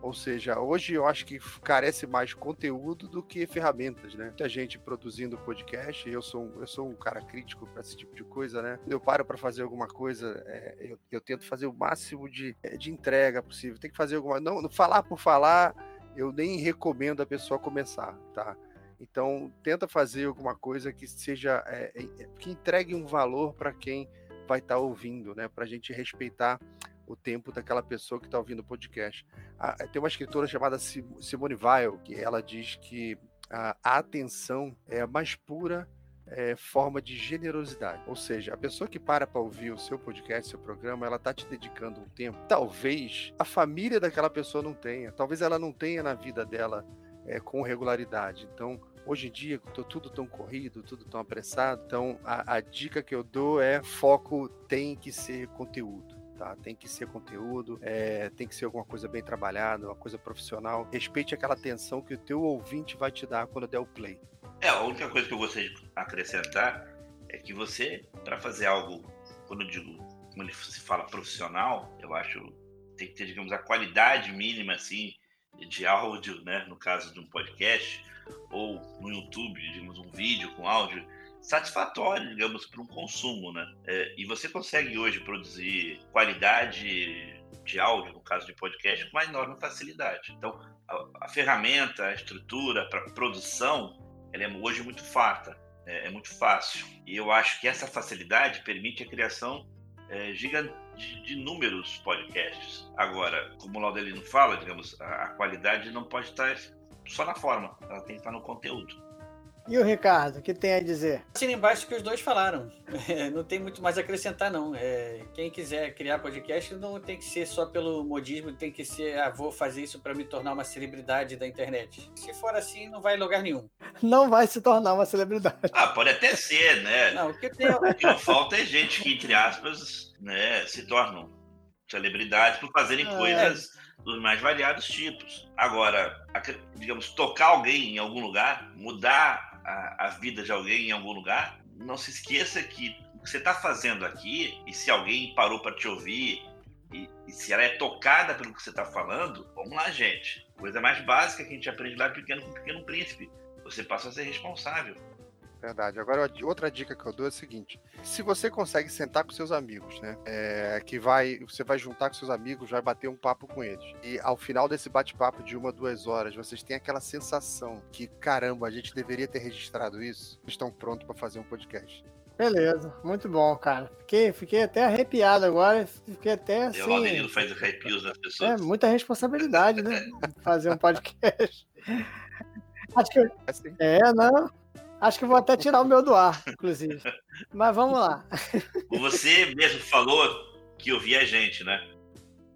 ou seja, hoje eu acho que carece mais conteúdo do que ferramentas, né? Muita gente produzindo podcast, eu sou, eu sou um cara crítico para esse tipo de coisa, né? Eu paro para fazer alguma coisa, é, eu, eu, tento fazer o máximo de, é, de entrega possível. Tem que fazer alguma. Não, não falar por falar, eu nem recomendo a pessoa começar, tá? Então, tenta fazer alguma coisa que seja. É, é que entregue um valor para quem vai estar tá ouvindo, né? Para a gente respeitar o tempo daquela pessoa que está ouvindo o podcast. Ah, tem uma escritora chamada Simone Weil, que ela diz que a atenção é a mais pura é, forma de generosidade. Ou seja, a pessoa que para para ouvir o seu podcast, seu programa, ela está te dedicando um tempo. Talvez a família daquela pessoa não tenha, talvez ela não tenha na vida dela é, com regularidade. Então, hoje em dia, tudo tão corrido, tudo tão apressado. Então, a, a dica que eu dou é foco tem que ser conteúdo tá? Tem que ser conteúdo, é, tem que ser alguma coisa bem trabalhada, uma coisa profissional. Respeite aquela atenção que o teu ouvinte vai te dar quando der o play. É, a única coisa que eu gostaria de acrescentar é que você, para fazer algo, quando eu digo, quando se fala profissional, eu acho tem que ter, digamos, a qualidade mínima, assim, de áudio, né? No caso de um podcast, ou no YouTube, digamos, um vídeo com áudio, satisfatório, digamos, para um consumo, né? É, e você consegue hoje produzir qualidade de áudio, no caso de podcast, com uma enorme facilidade. Então, a, a ferramenta, a estrutura para produção, ela é hoje muito farta, é, é, muito fácil. E eu acho que essa facilidade permite a criação é, gigante de, de inúmeros podcasts. Agora, como o Laudelino fala, digamos, a, a qualidade não pode estar só na forma, ela tem que estar no conteúdo. E o Ricardo, o que tem a dizer? Assina embaixo que os dois falaram. É, não tem muito mais a acrescentar, não. É, quem quiser criar podcast não tem que ser só pelo modismo, tem que ser, ah, vou fazer isso para me tornar uma celebridade da internet. Se for assim, não vai em lugar nenhum. Não vai se tornar uma celebridade. Ah, pode até ser, né? Não, o que, tem... o que não falta é gente que, entre aspas, né, se tornam celebridades por fazerem é. coisas dos mais variados tipos. Agora, digamos, tocar alguém em algum lugar, mudar a, a vida de alguém em algum lugar, não se esqueça que o que você está fazendo aqui, e se alguém parou para te ouvir, e, e, se ela é tocada pelo que você está falando, vamos lá, gente. Coisa mais básica que a gente aprende lá pequeno com Pequeno Príncipe. Você passa a ser responsável. Verdade. Agora, outra dica que eu dou é a seguinte: se você consegue sentar com seus amigos, né? É, que vai, você vai juntar com seus amigos, vai bater um papo com eles. E ao final desse bate-papo de uma, duas horas, vocês têm aquela sensação que, caramba, a gente deveria ter registrado isso, estão prontos para fazer um podcast. Beleza, muito bom, cara. Fiquei, fiquei até arrepiado agora, fiquei até assim. O menino faz arrepios das pessoas. É muita responsabilidade, né? fazer um podcast. Acho que. É, é não. Acho que vou até tirar o meu do ar, inclusive. Mas vamos lá. Você mesmo falou que ouvia a gente, né?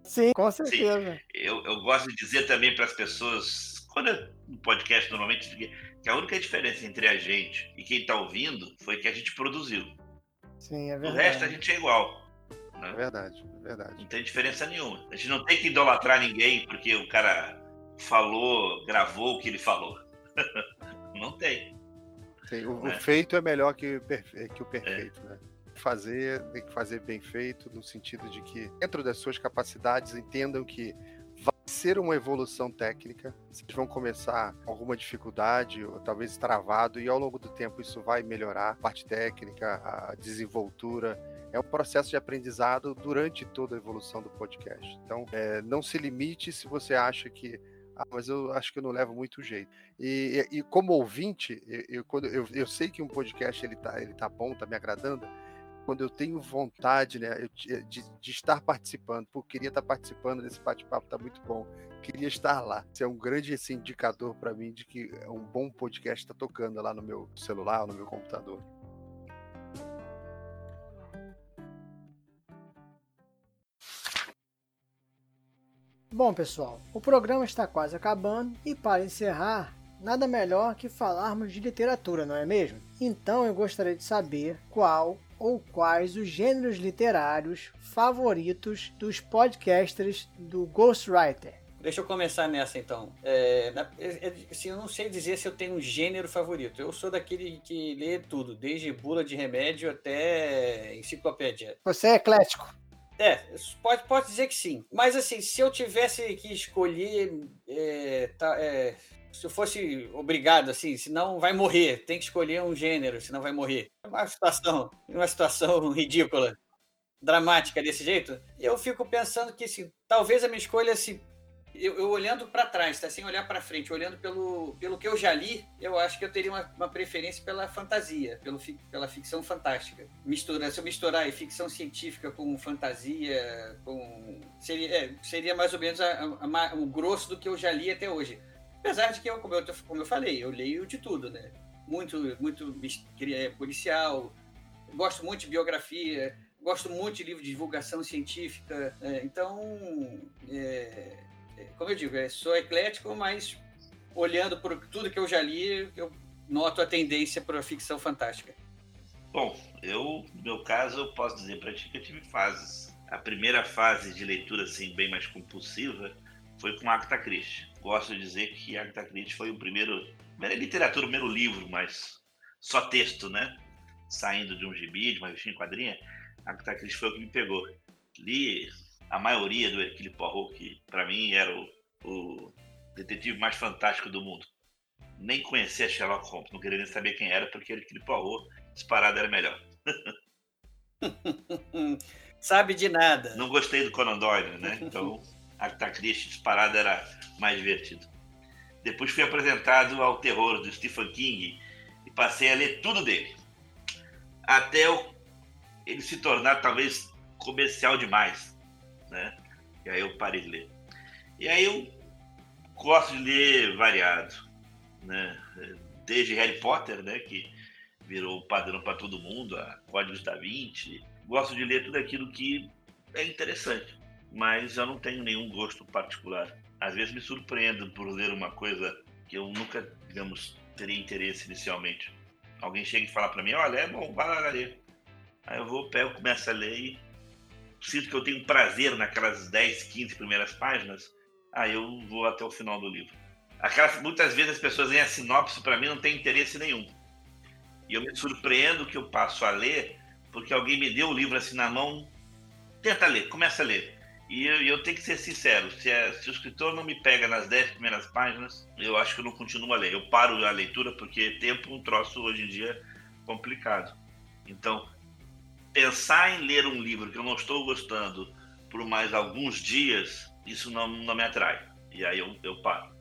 Sim, com certeza. Sim. Eu, eu gosto de dizer também para as pessoas, quando eu, no podcast normalmente, que a única diferença entre a gente e quem está ouvindo foi que a gente produziu. Sim, é verdade. O resto a gente é igual. Né? É verdade, é verdade. Não tem diferença nenhuma. A gente não tem que idolatrar ninguém porque o cara falou, gravou o que ele falou. não tem. Sim, o, é. o, feito é melhor que, o, que o perfeito, é. né? Fazer, tem que fazer bem feito, no sentido de que, dentro das suas capacidades, entendam que vai ser uma evolução técnica. Vocês vão começar com alguma dificuldade, ou talvez travado, e ao longo do tempo isso vai melhorar a parte técnica, a desenvoltura. É um processo de aprendizado durante toda a evolução do podcast. Então, é, não se limite se você acha que ah, mas eu acho que eu não levo muito jeito. E, e, e como ouvinte, eu, eu, quando eu, eu sei que um podcast ele tá, ele tá bom, tá me agradando, quando eu tenho vontade né, de, de estar participando, porque queria estar participando desse bate-papo, tá muito bom. Queria estar lá. Isso é um grande esse indicador para mim de que é um bom podcast está tocando lá no meu celular, no meu computador. Bom, pessoal, o programa está quase acabando e para encerrar, nada melhor que falarmos de literatura, não é mesmo? Então eu gostaria de saber qual ou quais os gêneros literários favoritos dos podcasters do Ghostwriter. Deixa eu começar nessa então. É, é, é, assim, eu não sei dizer se eu tenho um gênero favorito. Eu sou daquele que lê tudo, desde bula de remédio até enciclopédia. Você é eclético. É, pode, pode dizer que sim. Mas assim, se eu tivesse que escolher é, tá, é, se eu fosse obrigado, assim, senão vai morrer, tem que escolher um gênero, senão vai morrer. É uma situação, uma situação ridícula, dramática desse jeito. Eu fico pensando que, assim, talvez a minha escolha se eu, eu, olhando para trás, tá? sem olhar para frente, olhando pelo, pelo que eu já li, eu acho que eu teria uma, uma preferência pela fantasia, pelo, pela ficção fantástica. Mistura, se eu misturar ficção científica com fantasia, com seria, é, seria mais ou menos a, a, a, o grosso do que eu já li até hoje. Apesar de que, eu, como, eu, como eu falei, eu leio de tudo, né? Muito, muito é, policial, gosto muito de biografia, gosto muito de livro de divulgação científica. É, então, é, como eu digo, é, sou eclético, mas olhando por tudo que eu já li, eu noto a tendência para a ficção fantástica. Bom, eu, no meu caso, eu posso dizer para ti que eu tive fases. A primeira fase de leitura, assim, bem mais compulsiva, foi com Agatha Christie gosto de dizer que Agatha Christie foi o primeiro, primeira literatura, o primeiro livro, mas só texto, né? Saindo de um gibi, de uma revistinha quadrinha, Agatha Christie foi o que me pegou. Li a maioria do Hercule Poirot, que para mim era o, o, detetive mais fantástico do mundo. Nem conhecia Sherlock Holmes, não queria nem saber quem era, porque Hercule Poirot disparado era melhor. Sabe de nada. Não gostei do Conan Doyle, né? Então, Agatha Christie disparado era mais divertido. Depois fui apresentado ao terror do Stephen King e passei a ler tudo dele. Até ele se tornar talvez comercial demais, né? E aí eu parei de ler. E aí eu gosto de ler variado, né? Desde Harry Potter, né? Que virou padrão para todo mundo, a Códigos da Vinci. Gosto de ler tudo aquilo que é interessante, mas eu não tenho nenhum gosto particular às vezes me surpreendo por ler uma coisa que eu nunca, digamos, teria interesse inicialmente. Alguém chega e fala para mim, olha, é bom, vai lá ler. Aí eu vou, pego, começo a ler e sinto que eu tenho prazer naquelas 10, 15 primeiras páginas, aí eu vou até o final do livro. Aquelas, muitas vezes as pessoas veem a sinopse, para mim não tem interesse nenhum. E eu me surpreendo que eu passo a ler porque alguém me deu o livro assim na mão, tenta ler, começa a ler. E eu, eu, tenho que ser sincero, se, é, se, o escritor não me pega nas dez primeiras páginas, eu acho que eu não continuo a ler. Eu paro a leitura porque tempo é um troço hoje em dia complicado. Então, pensar em ler um livro que eu não estou gostando por mais alguns dias, isso não, não me atrai. E aí eu, eu paro.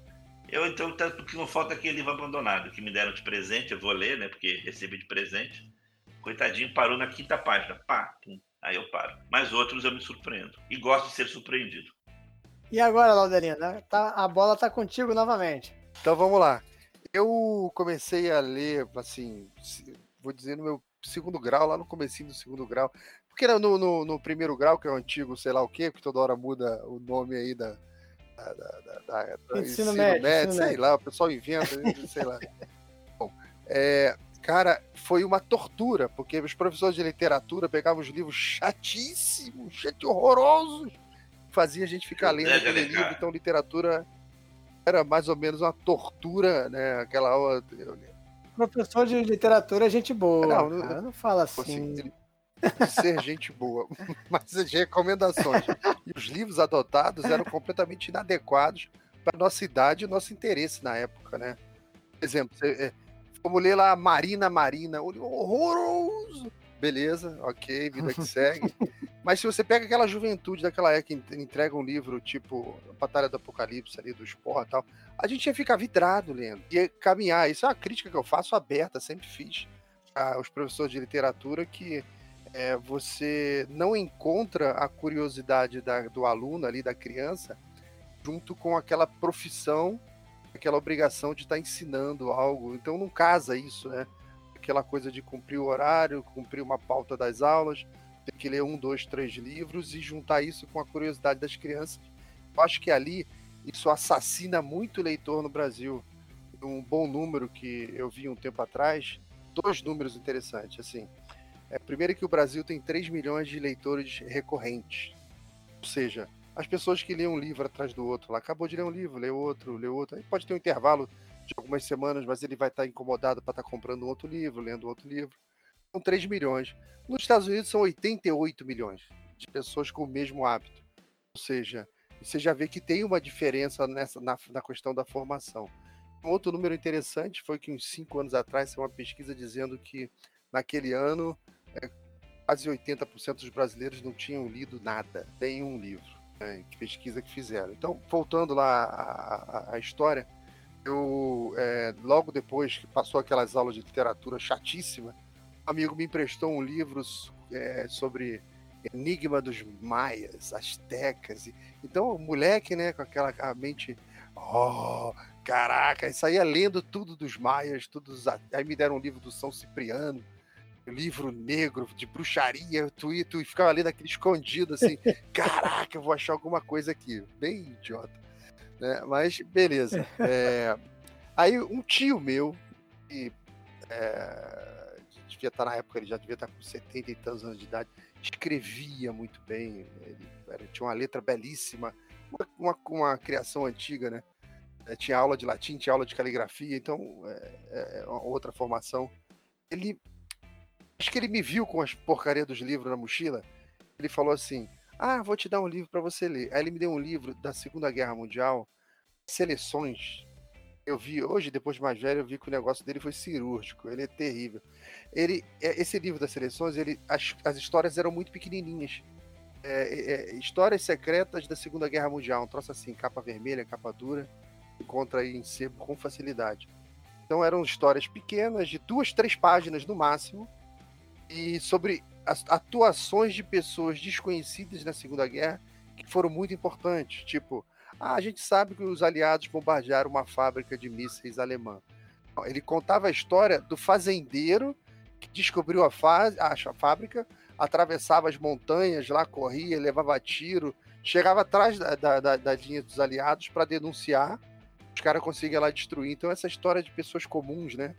Eu, então, tanto que não falta aquele livro abandonado que me deram de presente, eu vou ler, né, porque recebi de presente. Coitadinho, parou na quinta página. Pá, pum, aí eu paro. Mas outros eu me surpreendo. E gosto de ser surpreendido. E agora, Lauderina, tá, a bola tá contigo novamente. Então vamos lá. Eu comecei a ler, assim, vou dizer no meu segundo grau, lá no comecinho do segundo grau. Porque era no, no, no primeiro grau, que é o antigo, sei lá o quê, que toda hora muda o nome aí da, da, da, da, da ensino, ensino, médio, médio ensino sei médio. lá, o pessoal inventa, sei lá. Bom, é, cara, foi uma tortura, porque os professores de literatura pegavam os livros chatíssimos, chat horrorosos, fazia a gente ficar lendo aquele livro, então literatura era mais ou menos uma tortura, né? Aquela aula. Professor de literatura é gente boa. Não, não, não fala assim. assim ser gente boa, mas as recomendações. E os livros adotados eram completamente inadequados para nossa idade e nosso interesse na época, né? Por exemplo, você, é, Vamos ler lá Marina Marina, horroroso. Beleza, ok, vida que segue. Mas se você pega aquela juventude daquela época que entrega um livro tipo Batalha do Apocalipse ali, do Sport e tal, a gente ia ficar vidrado lendo, ia caminhar. Isso é uma crítica que eu faço aberta, sempre fiz aos professores de literatura que é, você não encontra a curiosidade da, do aluno ali, da criança, junto com aquela profissão, aquela obrigação de estar tá ensinando algo. Então não casa isso, né? Aquela coisa de cumprir o horário, cumprir uma pauta das aulas, ter que ler um, dois, três livros e juntar isso com a curiosidade das crianças. Eu acho que ali isso assassina muito leitor no Brasil. Um bom número que eu vi um tempo atrás, dois números interessantes, assim. É, primeiro que o Brasil tem 3 milhões de leitores recorrentes. Ou seja, as pessoas que lêem um livro atrás do outro, lá acabou de ler um livro, lê outro, lê outro. Aí pode ter um intervalo de algumas semanas, mas ele vai estar incomodado para estar comprando um outro livro, lendo outro livro. São 3 milhões. Nos Estados Unidos são 88 milhões de pessoas com o mesmo hábito. Ou seja, você já vê que tem uma diferença nessa, na, na questão da formação. Um outro número interessante foi que uns cinco anos atrás, uma pesquisa dizendo que naquele ano é, quase 80% dos brasileiros não tinham lido nada, nenhum livro. Né, que pesquisa que fizeram. Então, voltando lá à, história, eu é, logo depois que passou aquelas aulas de literatura chatíssima, um amigo me emprestou um livro é, sobre enigma dos maias, astecas. E, então, o moleque, né, com aquela mente, oh, caraca, saía lendo tudo dos maias, tudo dos, aí me deram um livro do São Cipriano livro negro de bruxaria, tu, tu ficava lendo aquele escondido assim, caraca, eu vou achar alguma coisa aqui, bem idiota, né? Mas beleza. É... Aí um tio meu, que é... devia estar na época, ele já devia estar com 70 e tantos anos de idade, escrevia muito bem, ele, ele tinha uma letra belíssima, uma, uma, uma criação antiga, né? É, tinha aula de latim, tinha aula de caligrafia, então é, é, é outra formação. Ele Acho que ele me viu com as porcaria dos livros na mochila. Ele falou assim: Ah, vou te dar um livro para você ler. Aí ele me deu um livro da Segunda Guerra Mundial, Seleções. Eu vi hoje, depois de mais velho, eu vi que o negócio dele foi cirúrgico. Ele é terrível. Ele, é, esse livro das seleções, ele, as, as histórias eram muito pequenininhas. É, é, histórias secretas da Segunda Guerra Mundial. Um troço assim, capa vermelha, capa dura. Encontra aí em sebo com facilidade. Então eram histórias pequenas, de duas, três páginas no máximo, e sobre as atuações de pessoas desconhecidas na Segunda Guerra que foram muito importantes. Tipo, ah, a gente sabe que os aliados bombardearam uma fábrica de mísseis alemã. Ele contava a história do fazendeiro que descobriu a, a fábrica, atravessava as montanhas lá, corria, levava tiro, chegava atrás da, da, da, da linha dos aliados para denunciar. Os caras conseguiam lá destruir. Então, essa história de pessoas comuns, né?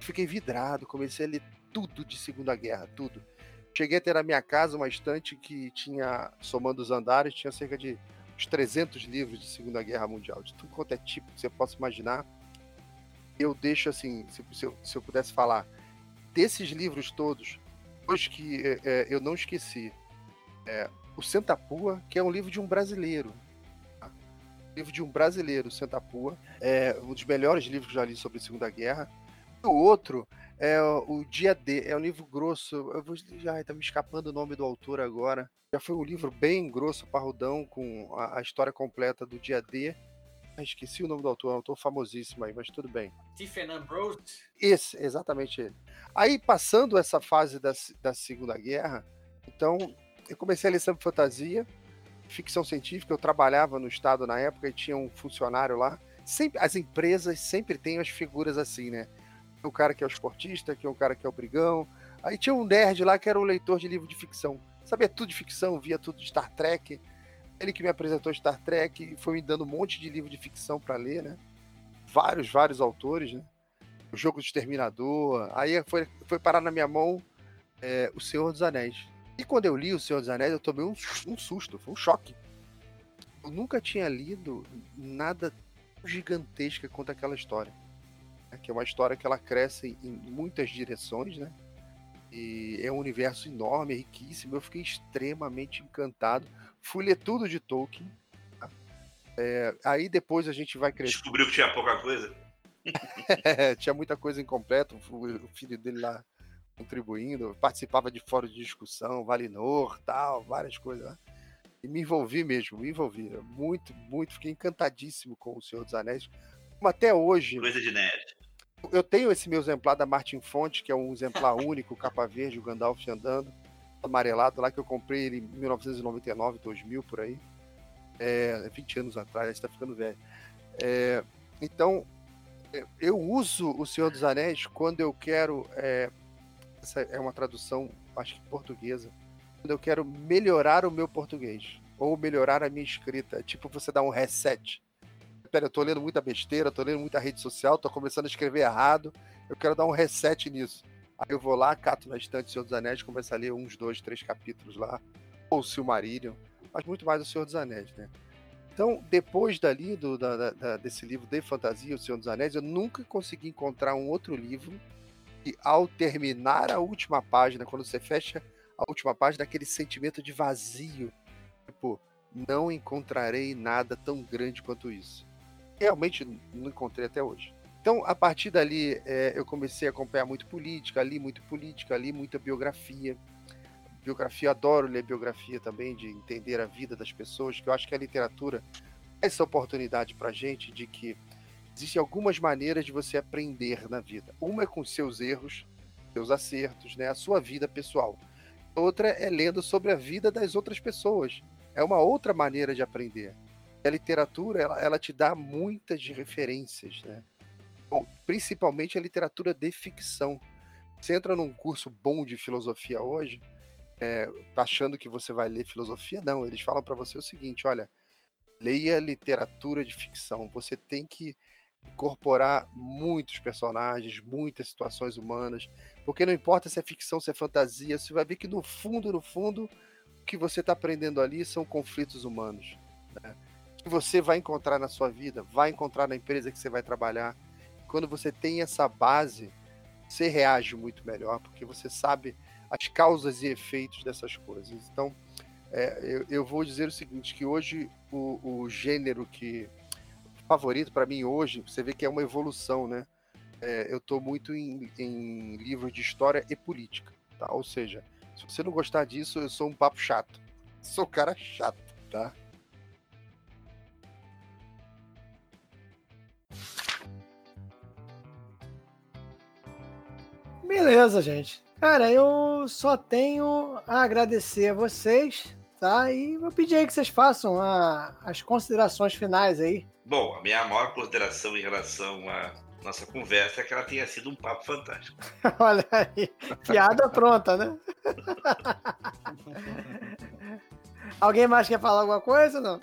Fiquei vidrado, comecei a ler tudo de Segunda Guerra, tudo. Cheguei a ter na minha casa uma estante que tinha, somando os andares, tinha cerca de uns 300 livros de Segunda Guerra Mundial, de tudo quanto é tipo que você possa imaginar. Eu deixo assim, se, se, eu, se eu pudesse falar, desses livros todos, os que é, é, eu não esqueci, é, o Sentapua, que é um livro de um brasileiro. Tá? Livro de um brasileiro, Sentapua, é um dos melhores livros que já li sobre a Segunda Guerra. O outro é o Dia D, é um livro grosso. Eu vou já tá me escapando o nome do autor agora. Já foi um livro bem grosso, parrudão, com a, a história completa do Dia D. Ah, esqueci o nome do autor, é um autor famosíssimo aí, mas tudo bem. Stephen Ambrose? Esse, exatamente ele. Aí, passando essa fase da, da Segunda Guerra, então, eu comecei a ler sobre fantasia, ficção científica. Eu trabalhava no Estado na época e tinha um funcionário lá. Sempre, as empresas sempre têm as figuras assim, né? O cara que é o esportista, que é o cara que é o brigão. Aí tinha um nerd lá que era o leitor de livro de ficção. Sabia tudo de ficção, via tudo de Star Trek. Ele que me apresentou Star Trek, foi me dando um monte de livro de ficção para ler, né? Vários, vários autores, né? O Jogo do Exterminador. Aí foi, foi parar na minha mão é, O Senhor dos Anéis. E quando eu li O Senhor dos Anéis, eu tomei um, um susto, foi um choque. Eu nunca tinha lido nada gigantesca quanto aquela história que é uma história que ela cresce em muitas direções, né? E é um universo enorme, riquíssimo. Eu fiquei extremamente encantado. Fui ler tudo de Tolkien. Tá? É, aí depois a gente vai crescer. Descobriu que tinha pouca coisa? é, tinha muita coisa incompleta. O filho dele lá contribuindo, participava de fórum de discussão, Valinor, tal, várias coisas lá. E me envolvi mesmo, me envolvi. Muito, muito. Fiquei encantadíssimo com O Senhor dos Anéis. Como até hoje. Coisa de nerd eu tenho esse meu exemplar da Martin Fonte, que é um exemplar único, capa verde, o Gandalf andando. amarelado lá que eu comprei ele em 1999, 2000 por aí. É, 20 anos atrás, está ficando velho. É, então, é, eu uso o Senhor dos Anéis quando eu quero. É, essa é uma tradução, acho que portuguesa. Quando eu quero melhorar o meu português. Ou melhorar a minha escrita. Tipo, você dá um reset. Pera, eu tô lendo muita besteira, tô lendo muita rede social, tô começando a escrever errado. Eu quero dar um reset nisso. Aí eu vou lá, cato na estante Senhor dos Anéis, começo a ler uns, dois, três capítulos lá. Ou Silmarillion. Mas muito mais o Senhor dos Anéis, né? Então, depois dali, do, da, da, desse livro de fantasia, O Senhor dos Anéis, eu nunca consegui encontrar um outro livro que, ao terminar a última página, quando você fecha a última página, aquele sentimento de vazio. Tipo, não encontrarei nada tão grande quanto isso. Realmente não encontrei até hoje. Então, a partir dali, é, eu comecei a acompanhar muito política, ali muito política, ali muita biografia biografia, adoro ler biografia também, de entender a vida das pessoas, que eu acho que a literatura é essa oportunidade para gente de que existem algumas maneiras de você aprender na vida. Uma é com seus erros, seus acertos, né, a sua vida pessoal. Outra é lendo sobre a vida das outras pessoas. É uma outra maneira de aprender. A literatura, ela, ela te dá muitas referências, né? Bom, principalmente a literatura de ficção. Você entra num curso bom de filosofia hoje, é, achando que você vai ler filosofia, não. Eles falam para você o seguinte: olha, leia literatura de ficção. Você tem que incorporar muitos personagens, muitas situações humanas, porque não importa se é ficção, se é fantasia, você vai ver que no fundo, no fundo, o que você está aprendendo ali são conflitos humanos. Né? Que você vai encontrar na sua vida, vai encontrar na empresa que você vai trabalhar. Quando você tem essa base, você reage muito melhor, porque você sabe as causas e efeitos dessas coisas. Então, é, eu, eu, vou dizer o seguinte, que hoje o, o gênero que favorito para mim hoje, você vê que é uma evolução, né? É, eu estou muito em, em livros de história e política, tá? Ou seja, se você não gostar disso, eu sou um papo chato. Sou cara chato, tá? Beleza, gente. Cara, eu só tenho a agradecer a vocês, tá? E vou pedir aí que vocês façam a, as considerações finais aí. Bom, a minha maior consideração em relação à nossa conversa é que ela tenha sido um papo fantástico. Olha aí, piada pronta, né? Alguém mais quer falar alguma coisa? Não?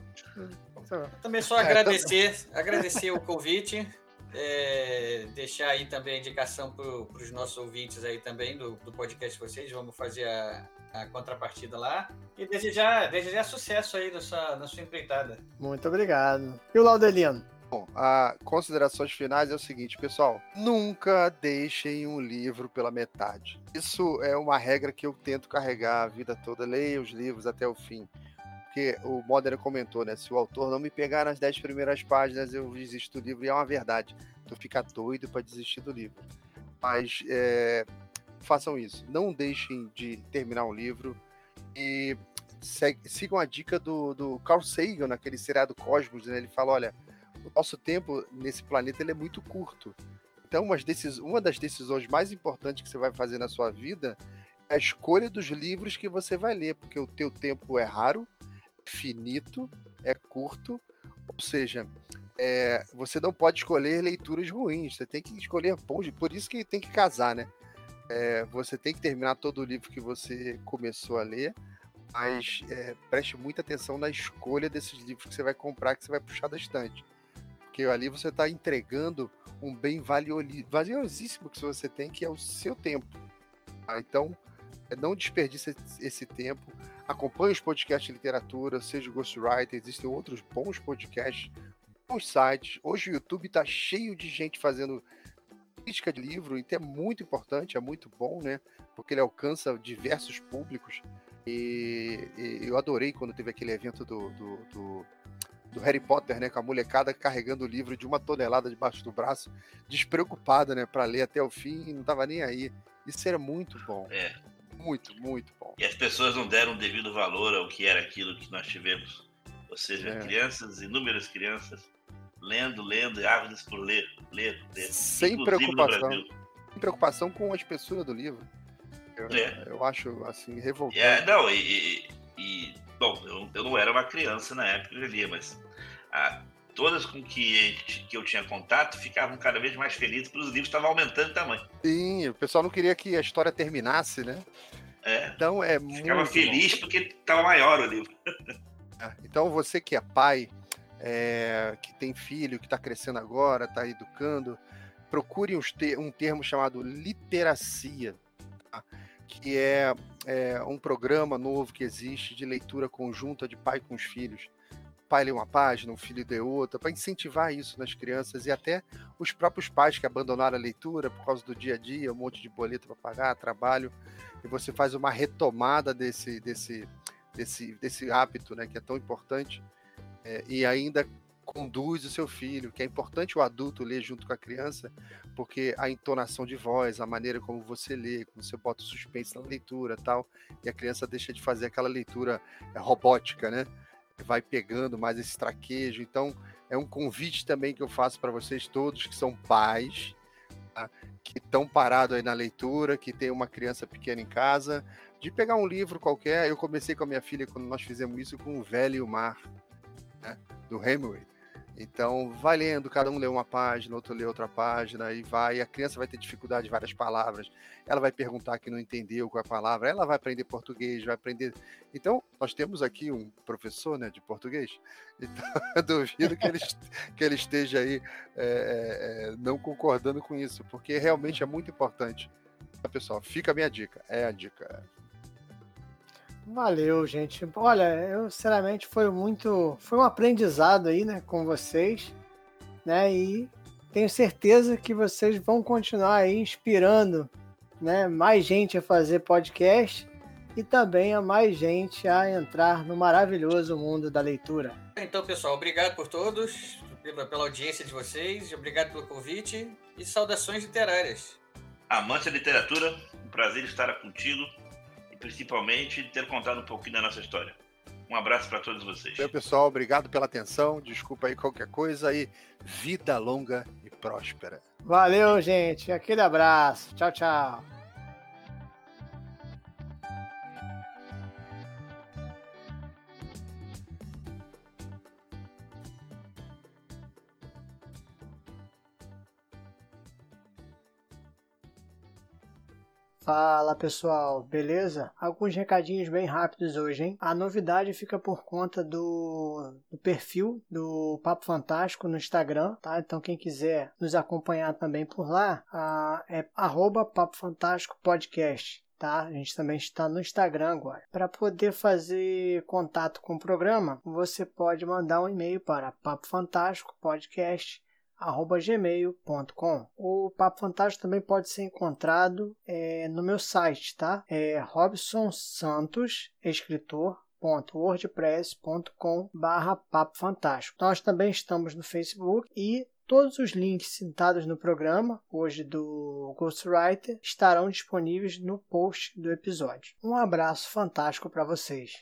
Também só agradecer, agradecer o convite é, deixar aí também a indicação para os nossos ouvintes aí também do, do podcast de vocês. Vamos fazer a, a contrapartida lá. E desejar, desejar sucesso aí na sua, na sua empreitada. Muito obrigado. E o Laudelino? Bom, a considerações finais é o seguinte, pessoal. Nunca deixem um livro pela metade. Isso é uma regra que eu tento carregar a vida toda. Leia os livros até o fim porque o Modena comentou, né? Se o autor não me pegar nas dez primeiras páginas, eu desisto do livro, e é uma verdade. Tu fica doido para desistir do livro. Mas é, façam isso. Não deixem de terminar um livro e sigam a dica do, do Carl Sagan, naquele seriado Cosmos, né? Ele fala: olha, o nosso tempo nesse planeta ele é muito curto. Então, uma das decisões mais importantes que você vai fazer na sua vida é a escolha dos livros que você vai ler, porque o teu tempo é raro finito, é curto, ou seja, é, você não pode escolher leituras ruins, você tem que escolher bons, por isso que tem que casar, né? É, você tem que terminar todo o livro que você começou a ler, mas é, preste muita atenção na escolha desses livros que você vai comprar, que você vai puxar da estante. Porque ali você está entregando um bem valiosíssimo que você tem, que é o seu tempo. Ah, então, não desperdice esse tempo. Acompanhe os podcasts de literatura, seja Ghostwriter, existem outros bons podcasts, bons sites. Hoje o YouTube está cheio de gente fazendo crítica de livro, e é muito importante, é muito bom, né? Porque ele alcança diversos públicos. E, e eu adorei quando teve aquele evento do, do, do, do, Harry Potter, né? Com a molecada carregando o livro de uma tonelada debaixo do braço, despreocupada, né? Para ler até o fim e não tava nem aí. Isso era muito bom. É. Muito, muito bom. E as pessoas não deram devido valor ao que era aquilo que nós tivemos. Ou seja, é. crianças, inúmeras crianças, lendo, lendo, e ávidas por ler, ler, ler. Sem preocupação. Sem preocupação com a espessura do livro. Eu, é. eu acho assim revoltante. É, não, e, e bom, eu, eu, não era uma criança na época que eu lia, mas a, todas com que, que eu tinha contato ficavam cada vez mais felizes porque os livros estavam aumentando de tamanho. Sim, o pessoal não queria que a história terminasse, né? É. Então é Ficava feliz bom. porque estava maior o livro. É, então você que é pai, é, que tem filho, que está crescendo agora, está educando, procure um termo chamado literacia, tá? que é, é um programa novo que existe de leitura conjunta de pai com os filhos pai lê uma página, um filho lê outra, para incentivar isso nas crianças e até os próprios pais que abandonaram a leitura por causa do dia a dia, um monte de boleto para pagar, trabalho, e você faz uma retomada desse, desse, desse, desse hábito, né, que é tão importante, é, e ainda conduz o seu filho, que é importante o adulto ler junto com a criança, porque a entonação de voz, a maneira como você lê, como você bota o suspense na leitura tal, e a criança deixa de fazer aquela leitura é, robótica, né? Vai pegando mais esse traquejo. Então, é um convite também que eu faço para vocês todos que são pais, tá? que estão parados aí na leitura, que tem uma criança pequena em casa, de pegar um livro qualquer. Eu comecei com a minha filha quando nós fizemos isso com O Velho e o Mar, né? do Hemingway. Então, vai lendo, cada um lê uma página, outro lê outra página, e vai. A criança vai ter dificuldade de várias palavras, ela vai perguntar que não entendeu qual é a palavra, ela vai aprender português, vai aprender. Então, nós temos aqui um professor né, de português, então eu duvido que ele, que ele esteja aí é, é, não concordando com isso, porque realmente é muito importante. Pessoal, fica a minha dica, é a dica. Valeu, gente. Olha, eu sinceramente foi muito, foi um aprendizado aí, né, com vocês, né? E tenho certeza que vocês vão continuar aí inspirando, né, mais gente a fazer podcast e também a mais gente a entrar no maravilhoso mundo da leitura. Então, pessoal, obrigado por todos, pela, pela audiência de vocês, obrigado pelo convite e saudações literárias. Amante da literatura, um prazer estar contigo principalmente ter contado um pouquinho da nossa história. Um abraço para todos vocês. Meu pessoal, obrigado pela atenção. Desculpa aí qualquer coisa e vida longa e próspera. Valeu, gente. Aquele abraço. Tchau, tchau. Fala pessoal, beleza? Alguns recadinhos bem rápidos hoje, hein? A novidade fica por conta do, do, perfil do Papo Fantástico no Instagram, tá? Então quem quiser nos acompanhar também por lá, é arroba Papo Fantástico Podcast. Tá? A gente também está no Instagram agora. Para poder fazer contato com o programa, você pode mandar um e-mail para Papo Fantástico Podcast gmail.com. O Papo Fantástico também pode ser encontrado é, no meu site, tá? É Robson Santos, escritor wordpress.com barra Papo Fantástico. Nós também estamos no Facebook e todos os links citados no programa, hoje do Ghostwriter, estarão disponíveis no post do episódio. Um abraço fantástico para vocês.